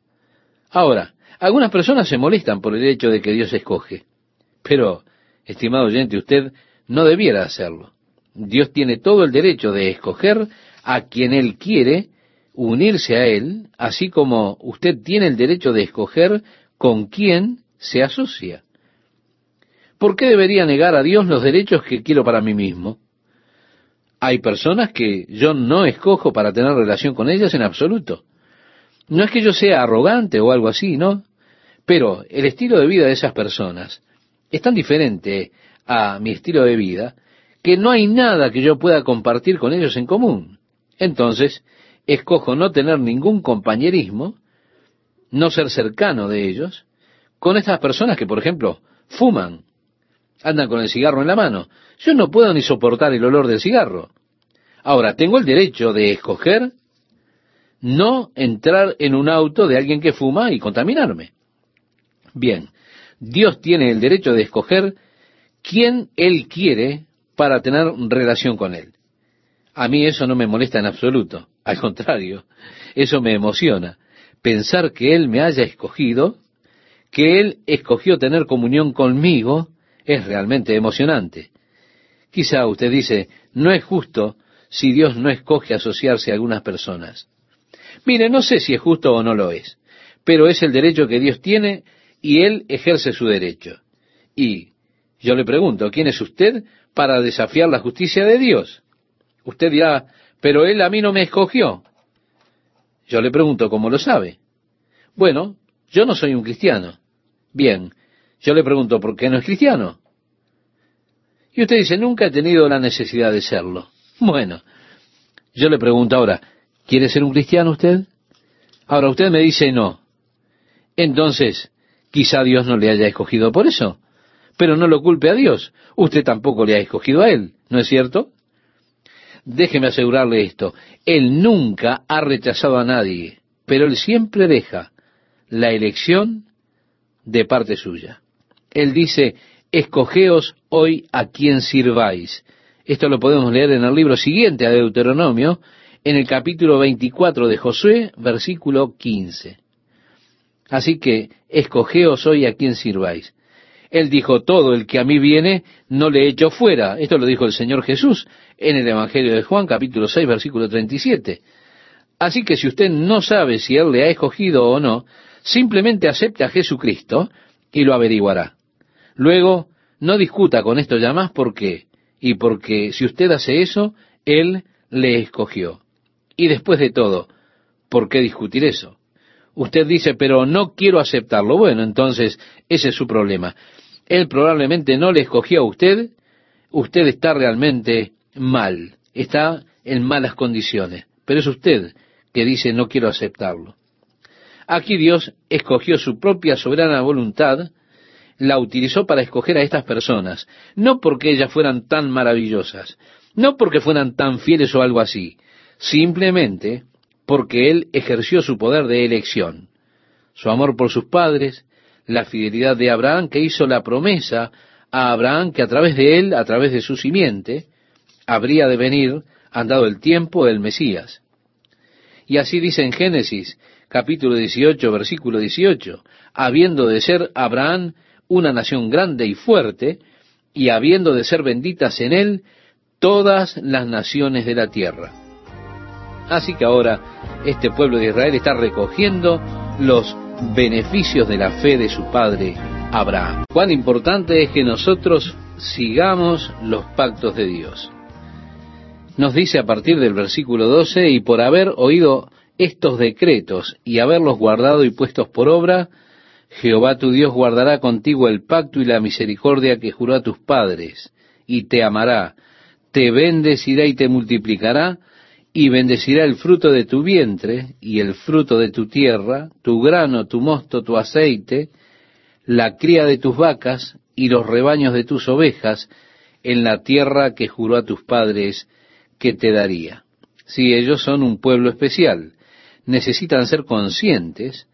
Ahora, algunas personas se molestan por el hecho de que Dios escoge. Pero estimado oyente, usted no debiera hacerlo. Dios tiene todo el derecho de escoger a quien Él quiere, unirse a Él, así como usted tiene el derecho de escoger con quién se asocia. ¿Por qué debería negar a Dios los derechos que quiero para mí mismo? Hay personas que yo no escojo para tener relación con ellas en absoluto. No es que yo sea arrogante o algo así, ¿no? Pero el estilo de vida de esas personas es tan diferente a mi estilo de vida que no hay nada que yo pueda compartir con ellos en común. Entonces, escojo no tener ningún compañerismo, no ser cercano de ellos, con estas personas que, por ejemplo, fuman, andan con el cigarro en la mano. Yo no puedo ni soportar el olor del cigarro. Ahora, tengo el derecho de escoger no entrar en un auto de alguien que fuma y contaminarme. Bien, Dios tiene el derecho de escoger quién Él quiere para tener relación con Él. A mí eso no me molesta en absoluto. Al contrario, eso me emociona. Pensar que Él me haya escogido, que Él escogió tener comunión conmigo, es realmente emocionante. Quizá usted dice, no es justo si Dios no escoge asociarse a algunas personas. Mire, no sé si es justo o no lo es, pero es el derecho que Dios tiene y él ejerce su derecho. Y yo le pregunto, ¿quién es usted para desafiar la justicia de Dios? Usted dirá, pero él a mí no me escogió. Yo le pregunto, ¿cómo lo sabe? Bueno, yo no soy un cristiano. Bien, yo le pregunto, ¿por qué no es cristiano? Y usted dice, nunca he tenido la necesidad de serlo. Bueno, yo le pregunto ahora, ¿quiere ser un cristiano usted? Ahora usted me dice no. Entonces, Quizá Dios no le haya escogido por eso, pero no lo culpe a Dios. Usted tampoco le ha escogido a Él, ¿no es cierto? Déjeme asegurarle esto. Él nunca ha rechazado a nadie, pero Él siempre deja la elección de parte suya. Él dice, escogeos hoy a quien sirváis. Esto lo podemos leer en el libro siguiente a Deuteronomio, en el capítulo 24 de Josué, versículo 15. Así que escogeos hoy a quien sirváis. Él dijo, todo el que a mí viene, no le echo fuera. Esto lo dijo el Señor Jesús en el Evangelio de Juan, capítulo 6, versículo 37. Así que si usted no sabe si Él le ha escogido o no, simplemente acepte a Jesucristo y lo averiguará. Luego, no discuta con esto ya más por qué. Y porque si usted hace eso, Él le escogió. Y después de todo, ¿por qué discutir eso? Usted dice, pero no quiero aceptarlo. Bueno, entonces ese es su problema. Él probablemente no le escogió a usted. Usted está realmente mal, está en malas condiciones. Pero es usted que dice, no quiero aceptarlo. Aquí Dios escogió su propia soberana voluntad, la utilizó para escoger a estas personas, no porque ellas fueran tan maravillosas, no porque fueran tan fieles o algo así, simplemente porque él ejerció su poder de elección, su amor por sus padres, la fidelidad de Abraham que hizo la promesa a Abraham que a través de él, a través de su simiente, habría de venir, andado el tiempo, del Mesías. Y así dice en Génesis capítulo 18, versículo 18, habiendo de ser Abraham una nación grande y fuerte, y habiendo de ser benditas en él todas las naciones de la tierra. Así que ahora este pueblo de Israel está recogiendo los beneficios de la fe de su padre Abraham. Cuán importante es que nosotros sigamos los pactos de Dios. Nos dice a partir del versículo 12, y por haber oído estos decretos y haberlos guardado y puestos por obra, Jehová tu Dios guardará contigo el pacto y la misericordia que juró a tus padres, y te amará, te bendecirá y te multiplicará, y bendecirá el fruto de tu vientre, y el fruto de tu tierra, tu grano, tu mosto, tu aceite, la cría de tus vacas, y los rebaños de tus ovejas, en la tierra que juró a tus padres que te daría. Si ellos son un pueblo especial, necesitan ser conscientes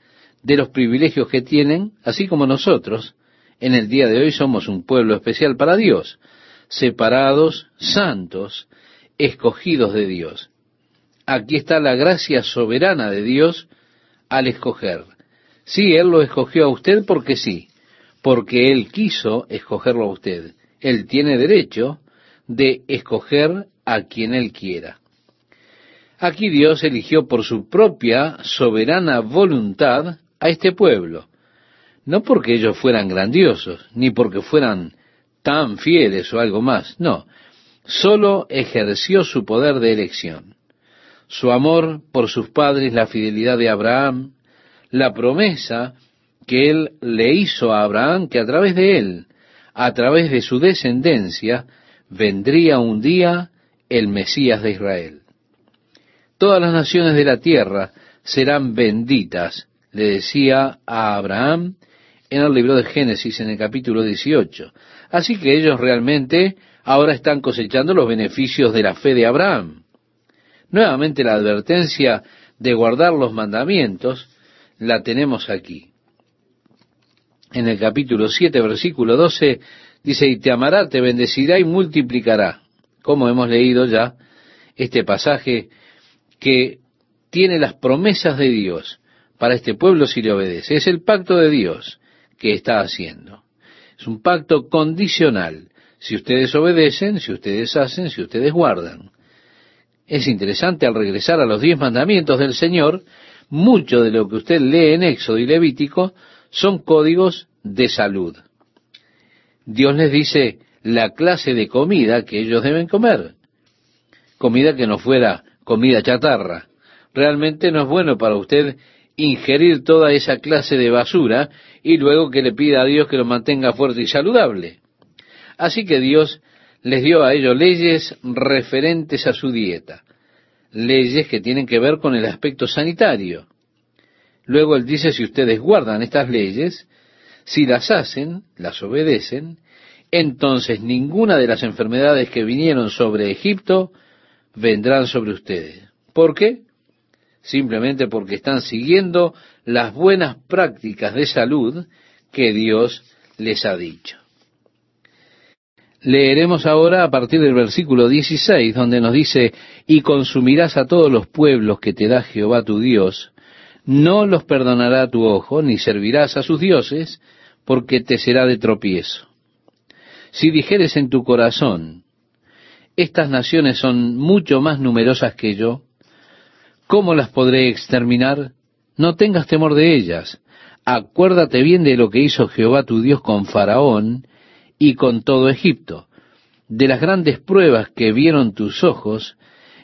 de los privilegios que tienen, así como nosotros, en el día de hoy somos un pueblo especial para Dios, separados, santos, escogidos de Dios. Aquí está la gracia soberana de Dios al escoger. Sí, Él lo escogió a usted porque sí, porque Él quiso escogerlo a usted. Él tiene derecho de escoger a quien Él quiera. Aquí Dios eligió por su propia soberana voluntad a este pueblo, no porque ellos fueran grandiosos, ni porque fueran tan fieles o algo más, no, solo ejerció su poder de elección. Su amor por sus padres, la fidelidad de Abraham, la promesa que él le hizo a Abraham que a través de él, a través de su descendencia, vendría un día el Mesías de Israel. Todas las naciones de la tierra serán benditas, le decía a Abraham en el libro de Génesis en el capítulo 18. Así que ellos realmente ahora están cosechando los beneficios de la fe de Abraham. Nuevamente la advertencia de guardar los mandamientos la tenemos aquí. En el capítulo 7, versículo 12, dice, y te amará, te bendecirá y multiplicará. Como hemos leído ya este pasaje que tiene las promesas de Dios para este pueblo si le obedece. Es el pacto de Dios que está haciendo. Es un pacto condicional. Si ustedes obedecen, si ustedes hacen, si ustedes guardan. Es interesante al regresar a los diez mandamientos del Señor, mucho de lo que usted lee en Éxodo y Levítico son códigos de salud. Dios les dice la clase de comida que ellos deben comer. Comida que no fuera comida chatarra. Realmente no es bueno para usted ingerir toda esa clase de basura y luego que le pida a Dios que lo mantenga fuerte y saludable. Así que Dios les dio a ellos leyes referentes a su dieta, leyes que tienen que ver con el aspecto sanitario. Luego él dice, si ustedes guardan estas leyes, si las hacen, las obedecen, entonces ninguna de las enfermedades que vinieron sobre Egipto vendrán sobre ustedes. ¿Por qué? Simplemente porque están siguiendo las buenas prácticas de salud que Dios les ha dicho. Leeremos ahora a partir del versículo 16, donde nos dice, y consumirás a todos los pueblos que te da Jehová tu Dios, no los perdonará tu ojo, ni servirás a sus dioses, porque te será de tropiezo. Si dijeres en tu corazón, estas naciones son mucho más numerosas que yo, ¿cómo las podré exterminar? No tengas temor de ellas. Acuérdate bien de lo que hizo Jehová tu Dios con Faraón, y con todo Egipto, de las grandes pruebas que vieron tus ojos,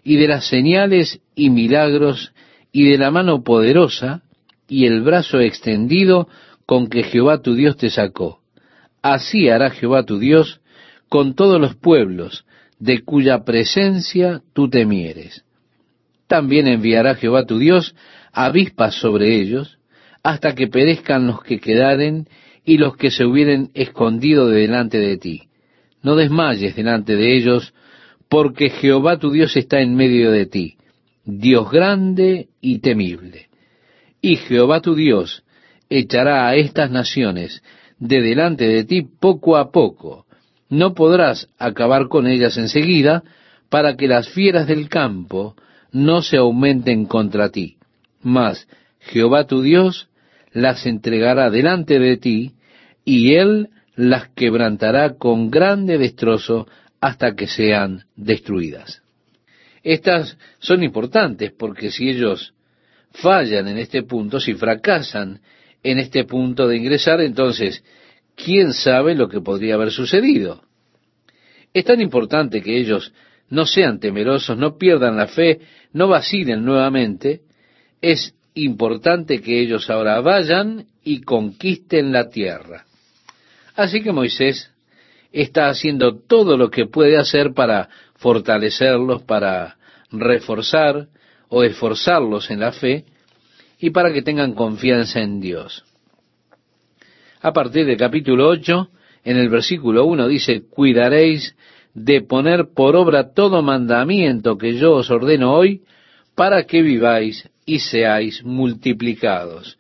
y de las señales y milagros, y de la mano poderosa, y el brazo extendido con que Jehová tu Dios te sacó. Así hará Jehová tu Dios con todos los pueblos, de cuya presencia tú temieres. También enviará Jehová tu Dios avispas sobre ellos, hasta que perezcan los que quedaren, y los que se hubieren escondido de delante de ti. No desmayes delante de ellos, porque Jehová tu Dios está en medio de ti, Dios grande y temible. Y Jehová tu Dios echará a estas naciones de delante de ti poco a poco. No podrás acabar con ellas enseguida, para que las fieras del campo no se aumenten contra ti. Mas Jehová tu Dios las entregará delante de ti, y él las quebrantará con grande destrozo hasta que sean destruidas. Estas son importantes porque si ellos fallan en este punto, si fracasan en este punto de ingresar, entonces, ¿quién sabe lo que podría haber sucedido? Es tan importante que ellos no sean temerosos, no pierdan la fe, no vacilen nuevamente. Es importante que ellos ahora vayan y conquisten la tierra. Así que Moisés está haciendo todo lo que puede hacer para fortalecerlos, para reforzar o esforzarlos en la fe y para que tengan confianza en Dios. A partir del capítulo 8, en el versículo 1 dice, cuidaréis de poner por obra todo mandamiento que yo os ordeno hoy, para que viváis y seáis multiplicados,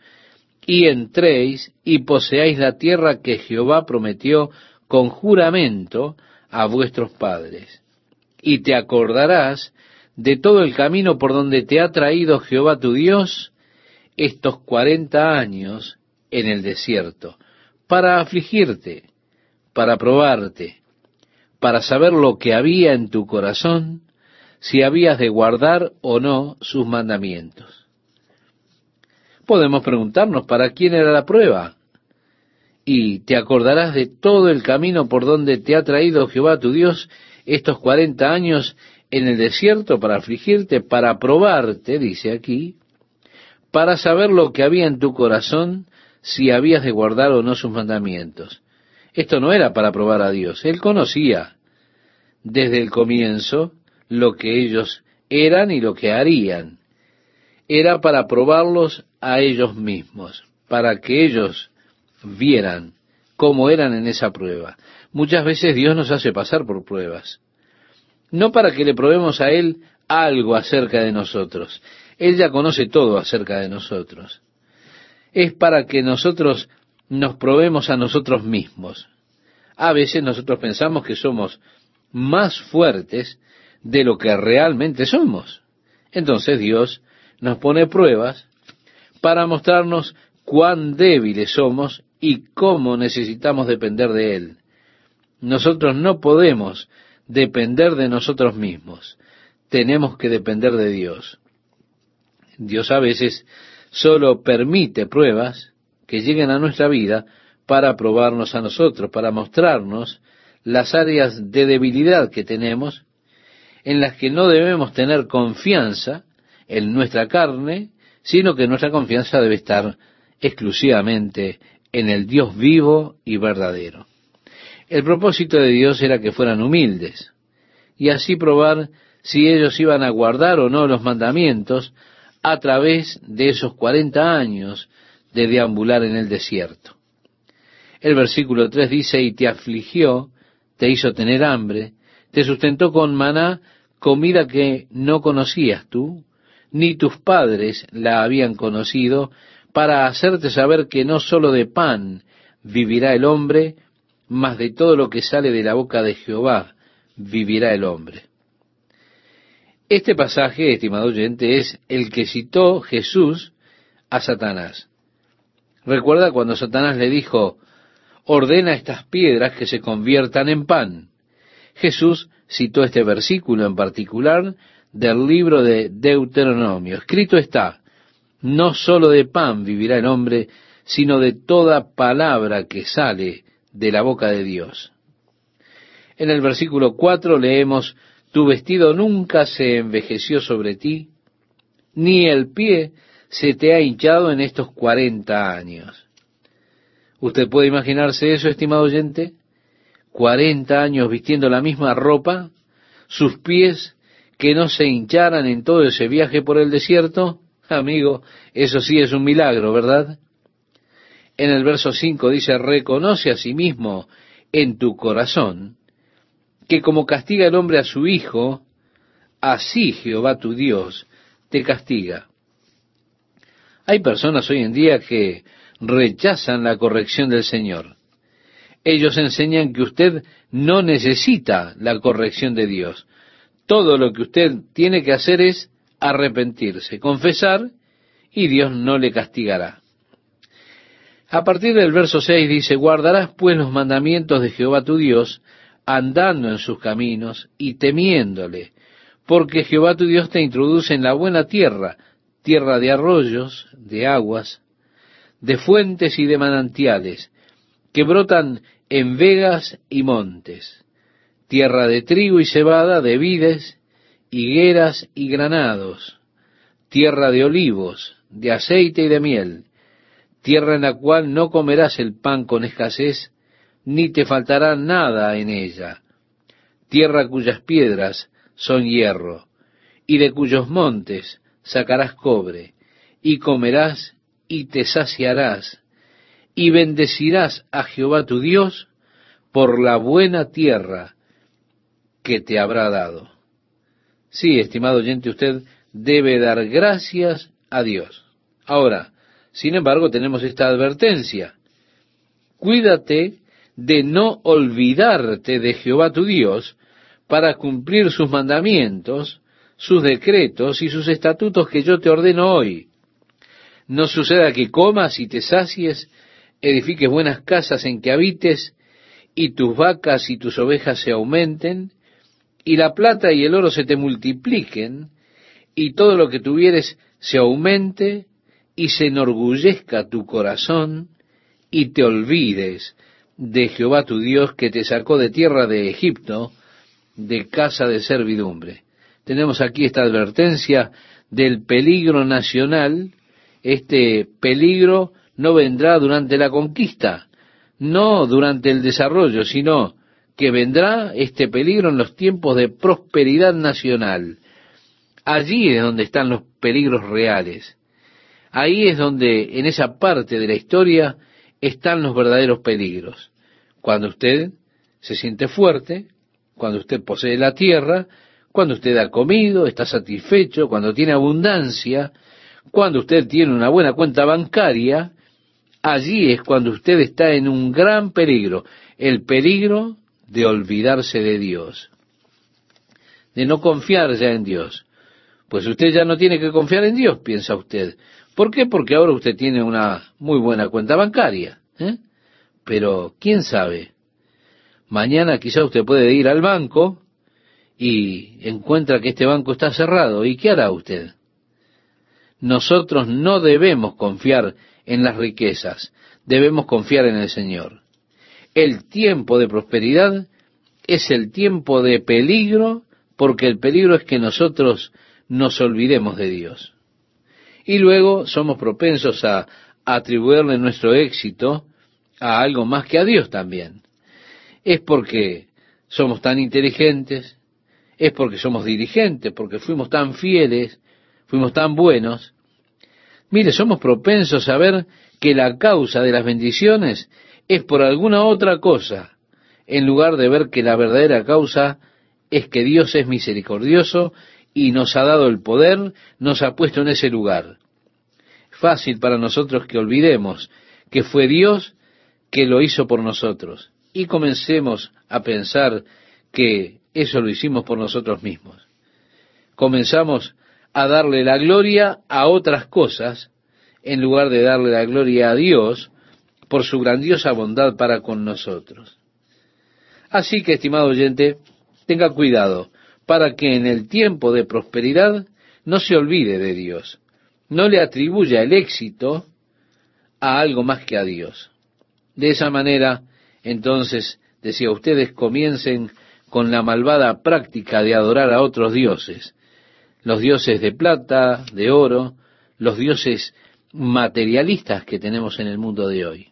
y entréis y poseáis la tierra que Jehová prometió con juramento a vuestros padres. Y te acordarás de todo el camino por donde te ha traído Jehová tu Dios estos cuarenta años en el desierto, para afligirte, para probarte, para saber lo que había en tu corazón, si habías de guardar o no sus mandamientos. Podemos preguntarnos para quién era la prueba. Y te acordarás de todo el camino por donde te ha traído Jehová tu Dios estos cuarenta años en el desierto para afligirte, para probarte, dice aquí, para saber lo que había en tu corazón, si habías de guardar o no sus mandamientos. Esto no era para probar a Dios. Él conocía desde el comienzo lo que ellos eran y lo que harían. Era para probarlos a ellos mismos, para que ellos vieran cómo eran en esa prueba. Muchas veces Dios nos hace pasar por pruebas. No para que le probemos a Él algo acerca de nosotros. Él ya conoce todo acerca de nosotros. Es para que nosotros nos probemos a nosotros mismos. A veces nosotros pensamos que somos más fuertes de lo que realmente somos. Entonces Dios nos pone pruebas para mostrarnos cuán débiles somos y cómo necesitamos depender de Él. Nosotros no podemos depender de nosotros mismos. Tenemos que depender de Dios. Dios a veces solo permite pruebas que lleguen a nuestra vida para probarnos a nosotros, para mostrarnos las áreas de debilidad que tenemos, en las que no debemos tener confianza en nuestra carne, sino que nuestra confianza debe estar exclusivamente en el Dios vivo y verdadero. El propósito de Dios era que fueran humildes y así probar si ellos iban a guardar o no los mandamientos a través de esos cuarenta años de deambular en el desierto. El versículo 3 dice, y te afligió, te hizo tener hambre, te sustentó con maná, comida que no conocías tú, ni tus padres la habían conocido, para hacerte saber que no sólo de pan vivirá el hombre, mas de todo lo que sale de la boca de Jehová vivirá el hombre. Este pasaje, estimado oyente, es el que citó Jesús a Satanás. Recuerda cuando Satanás le dijo, ordena estas piedras que se conviertan en pan. Jesús citó este versículo en particular del libro de Deuteronomio. Escrito está, no sólo de pan vivirá el hombre, sino de toda palabra que sale de la boca de Dios. En el versículo 4 leemos, tu vestido nunca se envejeció sobre ti, ni el pie se te ha hinchado en estos cuarenta años. ¿Usted puede imaginarse eso, estimado oyente? Cuarenta años vistiendo la misma ropa, sus pies que no se hincharan en todo ese viaje por el desierto. Amigo, eso sí es un milagro, ¿verdad? En el verso 5 dice, reconoce a sí mismo en tu corazón que como castiga el hombre a su hijo, así Jehová tu Dios te castiga. Hay personas hoy en día que rechazan la corrección del Señor. Ellos enseñan que usted no necesita la corrección de Dios. Todo lo que usted tiene que hacer es arrepentirse, confesar, y Dios no le castigará. A partir del verso 6 dice, guardarás pues los mandamientos de Jehová tu Dios, andando en sus caminos y temiéndole, porque Jehová tu Dios te introduce en la buena tierra, tierra de arroyos, de aguas, de fuentes y de manantiales, que brotan en vegas y montes, tierra de trigo y cebada, de vides, higueras y granados, tierra de olivos, de aceite y de miel, tierra en la cual no comerás el pan con escasez, ni te faltará nada en ella, tierra cuyas piedras son hierro, y de cuyos montes sacarás cobre, y comerás y te saciarás, y bendecirás a Jehová tu Dios por la buena tierra que te habrá dado. Sí, estimado oyente, usted debe dar gracias a Dios. Ahora, sin embargo, tenemos esta advertencia. Cuídate de no olvidarte de Jehová tu Dios para cumplir sus mandamientos, sus decretos y sus estatutos que yo te ordeno hoy. No suceda que comas y te sacies, edifiques buenas casas en que habites, y tus vacas y tus ovejas se aumenten, y la plata y el oro se te multipliquen, y todo lo que tuvieres se aumente, y se enorgullezca tu corazón, y te olvides de Jehová tu Dios que te sacó de tierra de Egipto, de casa de servidumbre. Tenemos aquí esta advertencia del peligro nacional. Este peligro no vendrá durante la conquista, no durante el desarrollo, sino que vendrá este peligro en los tiempos de prosperidad nacional. Allí es donde están los peligros reales. Ahí es donde, en esa parte de la historia, están los verdaderos peligros. Cuando usted se siente fuerte, cuando usted posee la tierra, cuando usted ha comido, está satisfecho, cuando tiene abundancia, cuando usted tiene una buena cuenta bancaria, allí es cuando usted está en un gran peligro, el peligro de olvidarse de Dios, de no confiar ya en Dios. Pues usted ya no tiene que confiar en Dios, piensa usted. ¿Por qué? Porque ahora usted tiene una muy buena cuenta bancaria. ¿eh? Pero, ¿quién sabe? Mañana quizá usted puede ir al banco y encuentra que este banco está cerrado. ¿Y qué hará usted? Nosotros no debemos confiar en las riquezas, debemos confiar en el Señor. El tiempo de prosperidad es el tiempo de peligro, porque el peligro es que nosotros nos olvidemos de Dios. Y luego somos propensos a atribuirle nuestro éxito a algo más que a Dios también. Es porque somos tan inteligentes, es porque somos dirigentes, porque fuimos tan fieles, fuimos tan buenos. Mire, somos propensos a ver que la causa de las bendiciones es por alguna otra cosa, en lugar de ver que la verdadera causa es que Dios es misericordioso y nos ha dado el poder, nos ha puesto en ese lugar. Fácil para nosotros que olvidemos que fue Dios que lo hizo por nosotros y comencemos a pensar que eso lo hicimos por nosotros mismos. Comenzamos a darle la gloria a otras cosas en lugar de darle la gloria a Dios por su grandiosa bondad para con nosotros. Así que, estimado oyente, tenga cuidado para que en el tiempo de prosperidad no se olvide de Dios, no le atribuya el éxito a algo más que a Dios. De esa manera, entonces, decía ustedes, comiencen con la malvada práctica de adorar a otros dioses, los dioses de plata, de oro, los dioses materialistas que tenemos en el mundo de hoy.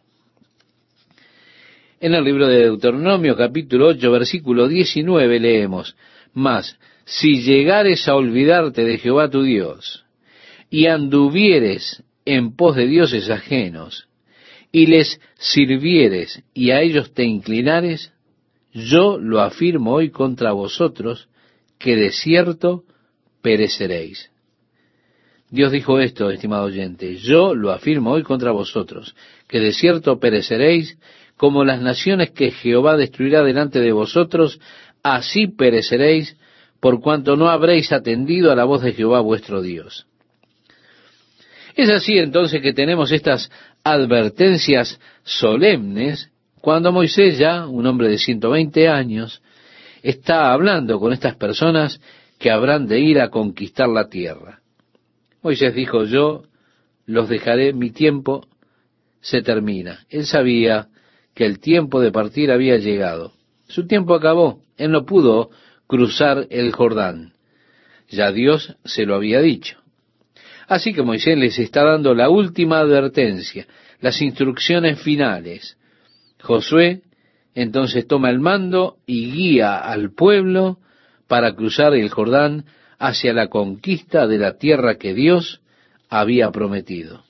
En el libro de Deuteronomio capítulo 8 versículo 19 leemos, Mas si llegares a olvidarte de Jehová tu Dios y anduvieres en pos de dioses ajenos y les sirvieres y a ellos te inclinares, yo lo afirmo hoy contra vosotros, que de cierto pereceréis. Dios dijo esto, estimado oyente, yo lo afirmo hoy contra vosotros, que de cierto pereceréis como las naciones que Jehová destruirá delante de vosotros, así pereceréis, por cuanto no habréis atendido a la voz de Jehová vuestro Dios. Es así entonces que tenemos estas advertencias solemnes cuando Moisés ya, un hombre de 120 años, está hablando con estas personas que habrán de ir a conquistar la tierra. Moisés dijo, yo los dejaré, mi tiempo se termina. Él sabía que el tiempo de partir había llegado. Su tiempo acabó. Él no pudo cruzar el Jordán. Ya Dios se lo había dicho. Así que Moisés les está dando la última advertencia, las instrucciones finales. Josué entonces toma el mando y guía al pueblo para cruzar el Jordán hacia la conquista de la tierra que Dios había prometido.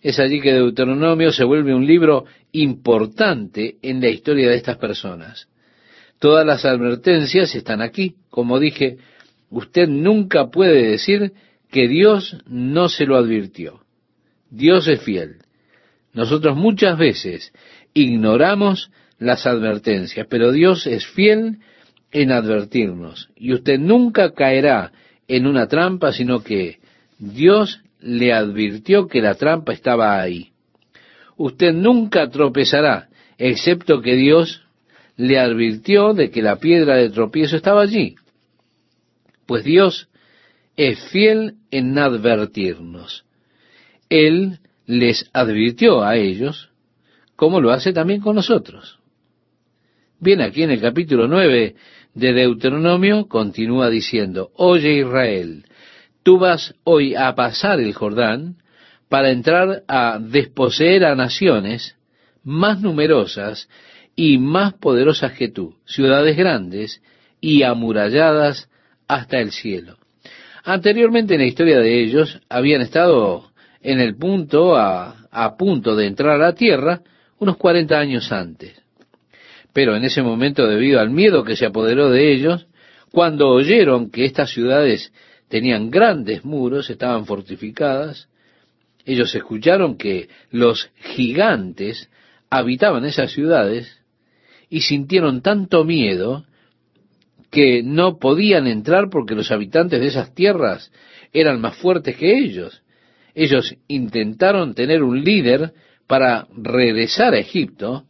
Es allí que Deuteronomio se vuelve un libro importante en la historia de estas personas. Todas las advertencias están aquí. Como dije, usted nunca puede decir que Dios no se lo advirtió. Dios es fiel. Nosotros muchas veces ignoramos las advertencias, pero Dios es fiel en advertirnos. Y usted nunca caerá en una trampa, sino que Dios le advirtió que la trampa estaba ahí. Usted nunca tropezará, excepto que Dios le advirtió de que la piedra de tropiezo estaba allí. Pues Dios es fiel en advertirnos. Él les advirtió a ellos, como lo hace también con nosotros. Bien, aquí en el capítulo 9 de Deuteronomio continúa diciendo, Oye Israel, tú vas hoy a pasar el Jordán para entrar a desposeer a naciones más numerosas y más poderosas que tú, ciudades grandes y amuralladas hasta el cielo. Anteriormente en la historia de ellos habían estado en el punto, a, a punto de entrar a la tierra, unos 40 años antes. Pero en ese momento, debido al miedo que se apoderó de ellos, cuando oyeron que estas ciudades tenían grandes muros, estaban fortificadas, ellos escucharon que los gigantes habitaban esas ciudades y sintieron tanto miedo que no podían entrar porque los habitantes de esas tierras eran más fuertes que ellos. Ellos intentaron tener un líder para regresar a Egipto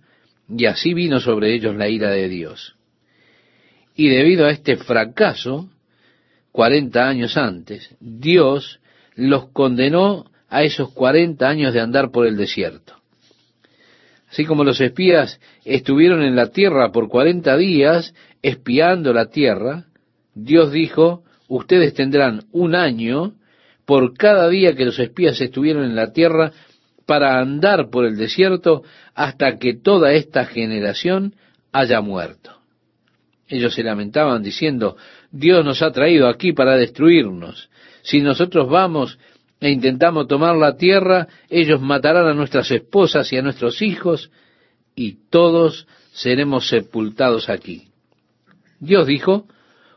y así vino sobre ellos la ira de Dios. Y debido a este fracaso, 40 años antes, Dios los condenó a esos 40 años de andar por el desierto. Así como los espías estuvieron en la tierra por 40 días espiando la tierra, Dios dijo, ustedes tendrán un año por cada día que los espías estuvieron en la tierra para andar por el desierto hasta que toda esta generación haya muerto. Ellos se lamentaban diciendo, Dios nos ha traído aquí para destruirnos. Si nosotros vamos e intentamos tomar la tierra, ellos matarán a nuestras esposas y a nuestros hijos, y todos seremos sepultados aquí. Dios dijo,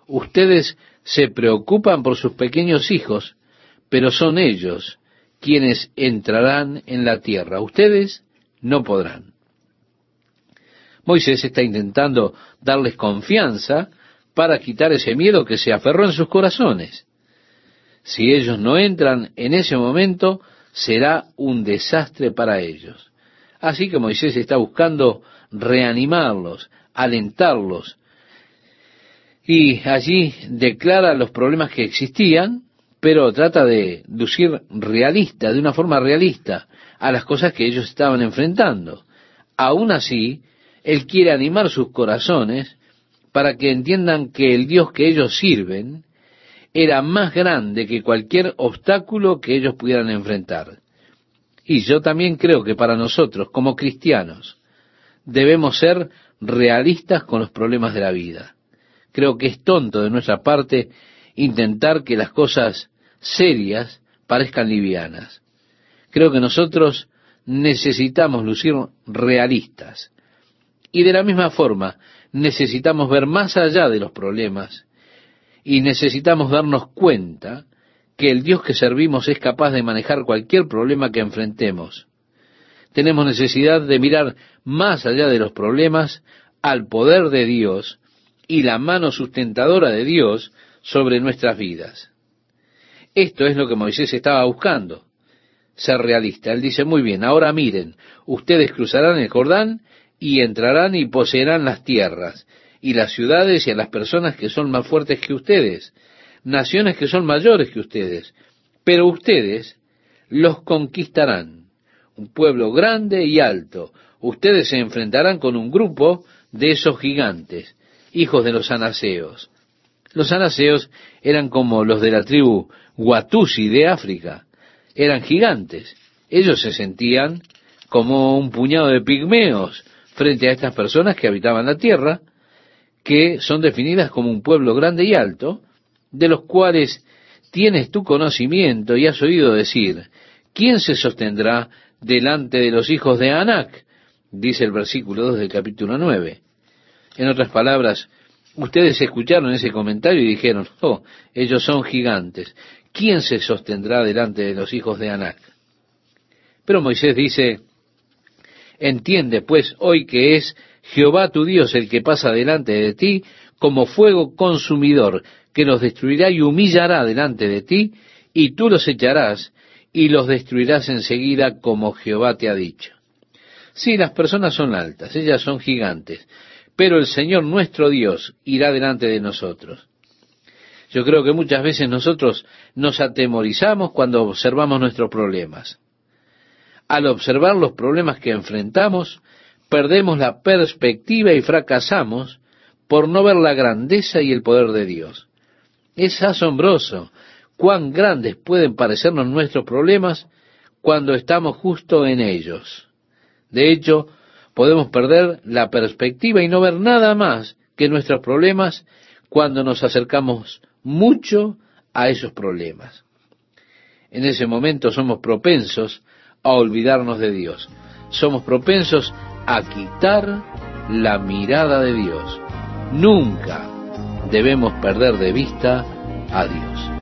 ustedes se preocupan por sus pequeños hijos, pero son ellos quienes entrarán en la tierra. Ustedes no podrán. Moisés está intentando darles confianza para quitar ese miedo que se aferró en sus corazones. Si ellos no entran en ese momento, será un desastre para ellos. Así que Moisés está buscando reanimarlos, alentarlos, y allí declara los problemas que existían, pero trata de lucir realista, de una forma realista, a las cosas que ellos estaban enfrentando. Aún así, Él quiere animar sus corazones para que entiendan que el Dios que ellos sirven era más grande que cualquier obstáculo que ellos pudieran enfrentar. Y yo también creo que para nosotros, como cristianos, debemos ser realistas con los problemas de la vida. Creo que es tonto de nuestra parte intentar que las cosas serias parezcan livianas. Creo que nosotros necesitamos lucir realistas. Y de la misma forma, necesitamos ver más allá de los problemas y necesitamos darnos cuenta que el Dios que servimos es capaz de manejar cualquier problema que enfrentemos. Tenemos necesidad de mirar más allá de los problemas al poder de Dios y la mano sustentadora de Dios sobre nuestras vidas. Esto es lo que Moisés estaba buscando. ser realista. Él dice, muy bien, ahora miren, ustedes cruzarán el Jordán y entrarán y poseerán las tierras y las ciudades y a las personas que son más fuertes que ustedes, naciones que son mayores que ustedes, pero ustedes los conquistarán. Un pueblo grande y alto. Ustedes se enfrentarán con un grupo de esos gigantes, hijos de los anaseos. Los anaseos eran como los de la tribu Watusi de África. Eran gigantes. Ellos se sentían como un puñado de pigmeos frente a estas personas que habitaban la tierra, que son definidas como un pueblo grande y alto, de los cuales tienes tu conocimiento y has oído decir, ¿quién se sostendrá delante de los hijos de Anac? Dice el versículo 2 del capítulo 9. En otras palabras, ustedes escucharon ese comentario y dijeron, oh, ellos son gigantes. ¿Quién se sostendrá delante de los hijos de Anac? Pero Moisés dice, entiende pues hoy que es Jehová tu Dios el que pasa delante de ti como fuego consumidor, que los destruirá y humillará delante de ti, y tú los echarás y los destruirás enseguida como Jehová te ha dicho. Sí, las personas son altas, ellas son gigantes, pero el Señor nuestro Dios irá delante de nosotros. Yo creo que muchas veces nosotros nos atemorizamos cuando observamos nuestros problemas. Al observar los problemas que enfrentamos, perdemos la perspectiva y fracasamos por no ver la grandeza y el poder de Dios. Es asombroso cuán grandes pueden parecernos nuestros problemas cuando estamos justo en ellos. De hecho, podemos perder la perspectiva y no ver nada más que nuestros problemas cuando nos acercamos mucho a esos problemas. En ese momento somos propensos a olvidarnos de Dios. Somos propensos a quitar la mirada de Dios. Nunca debemos perder de vista a Dios.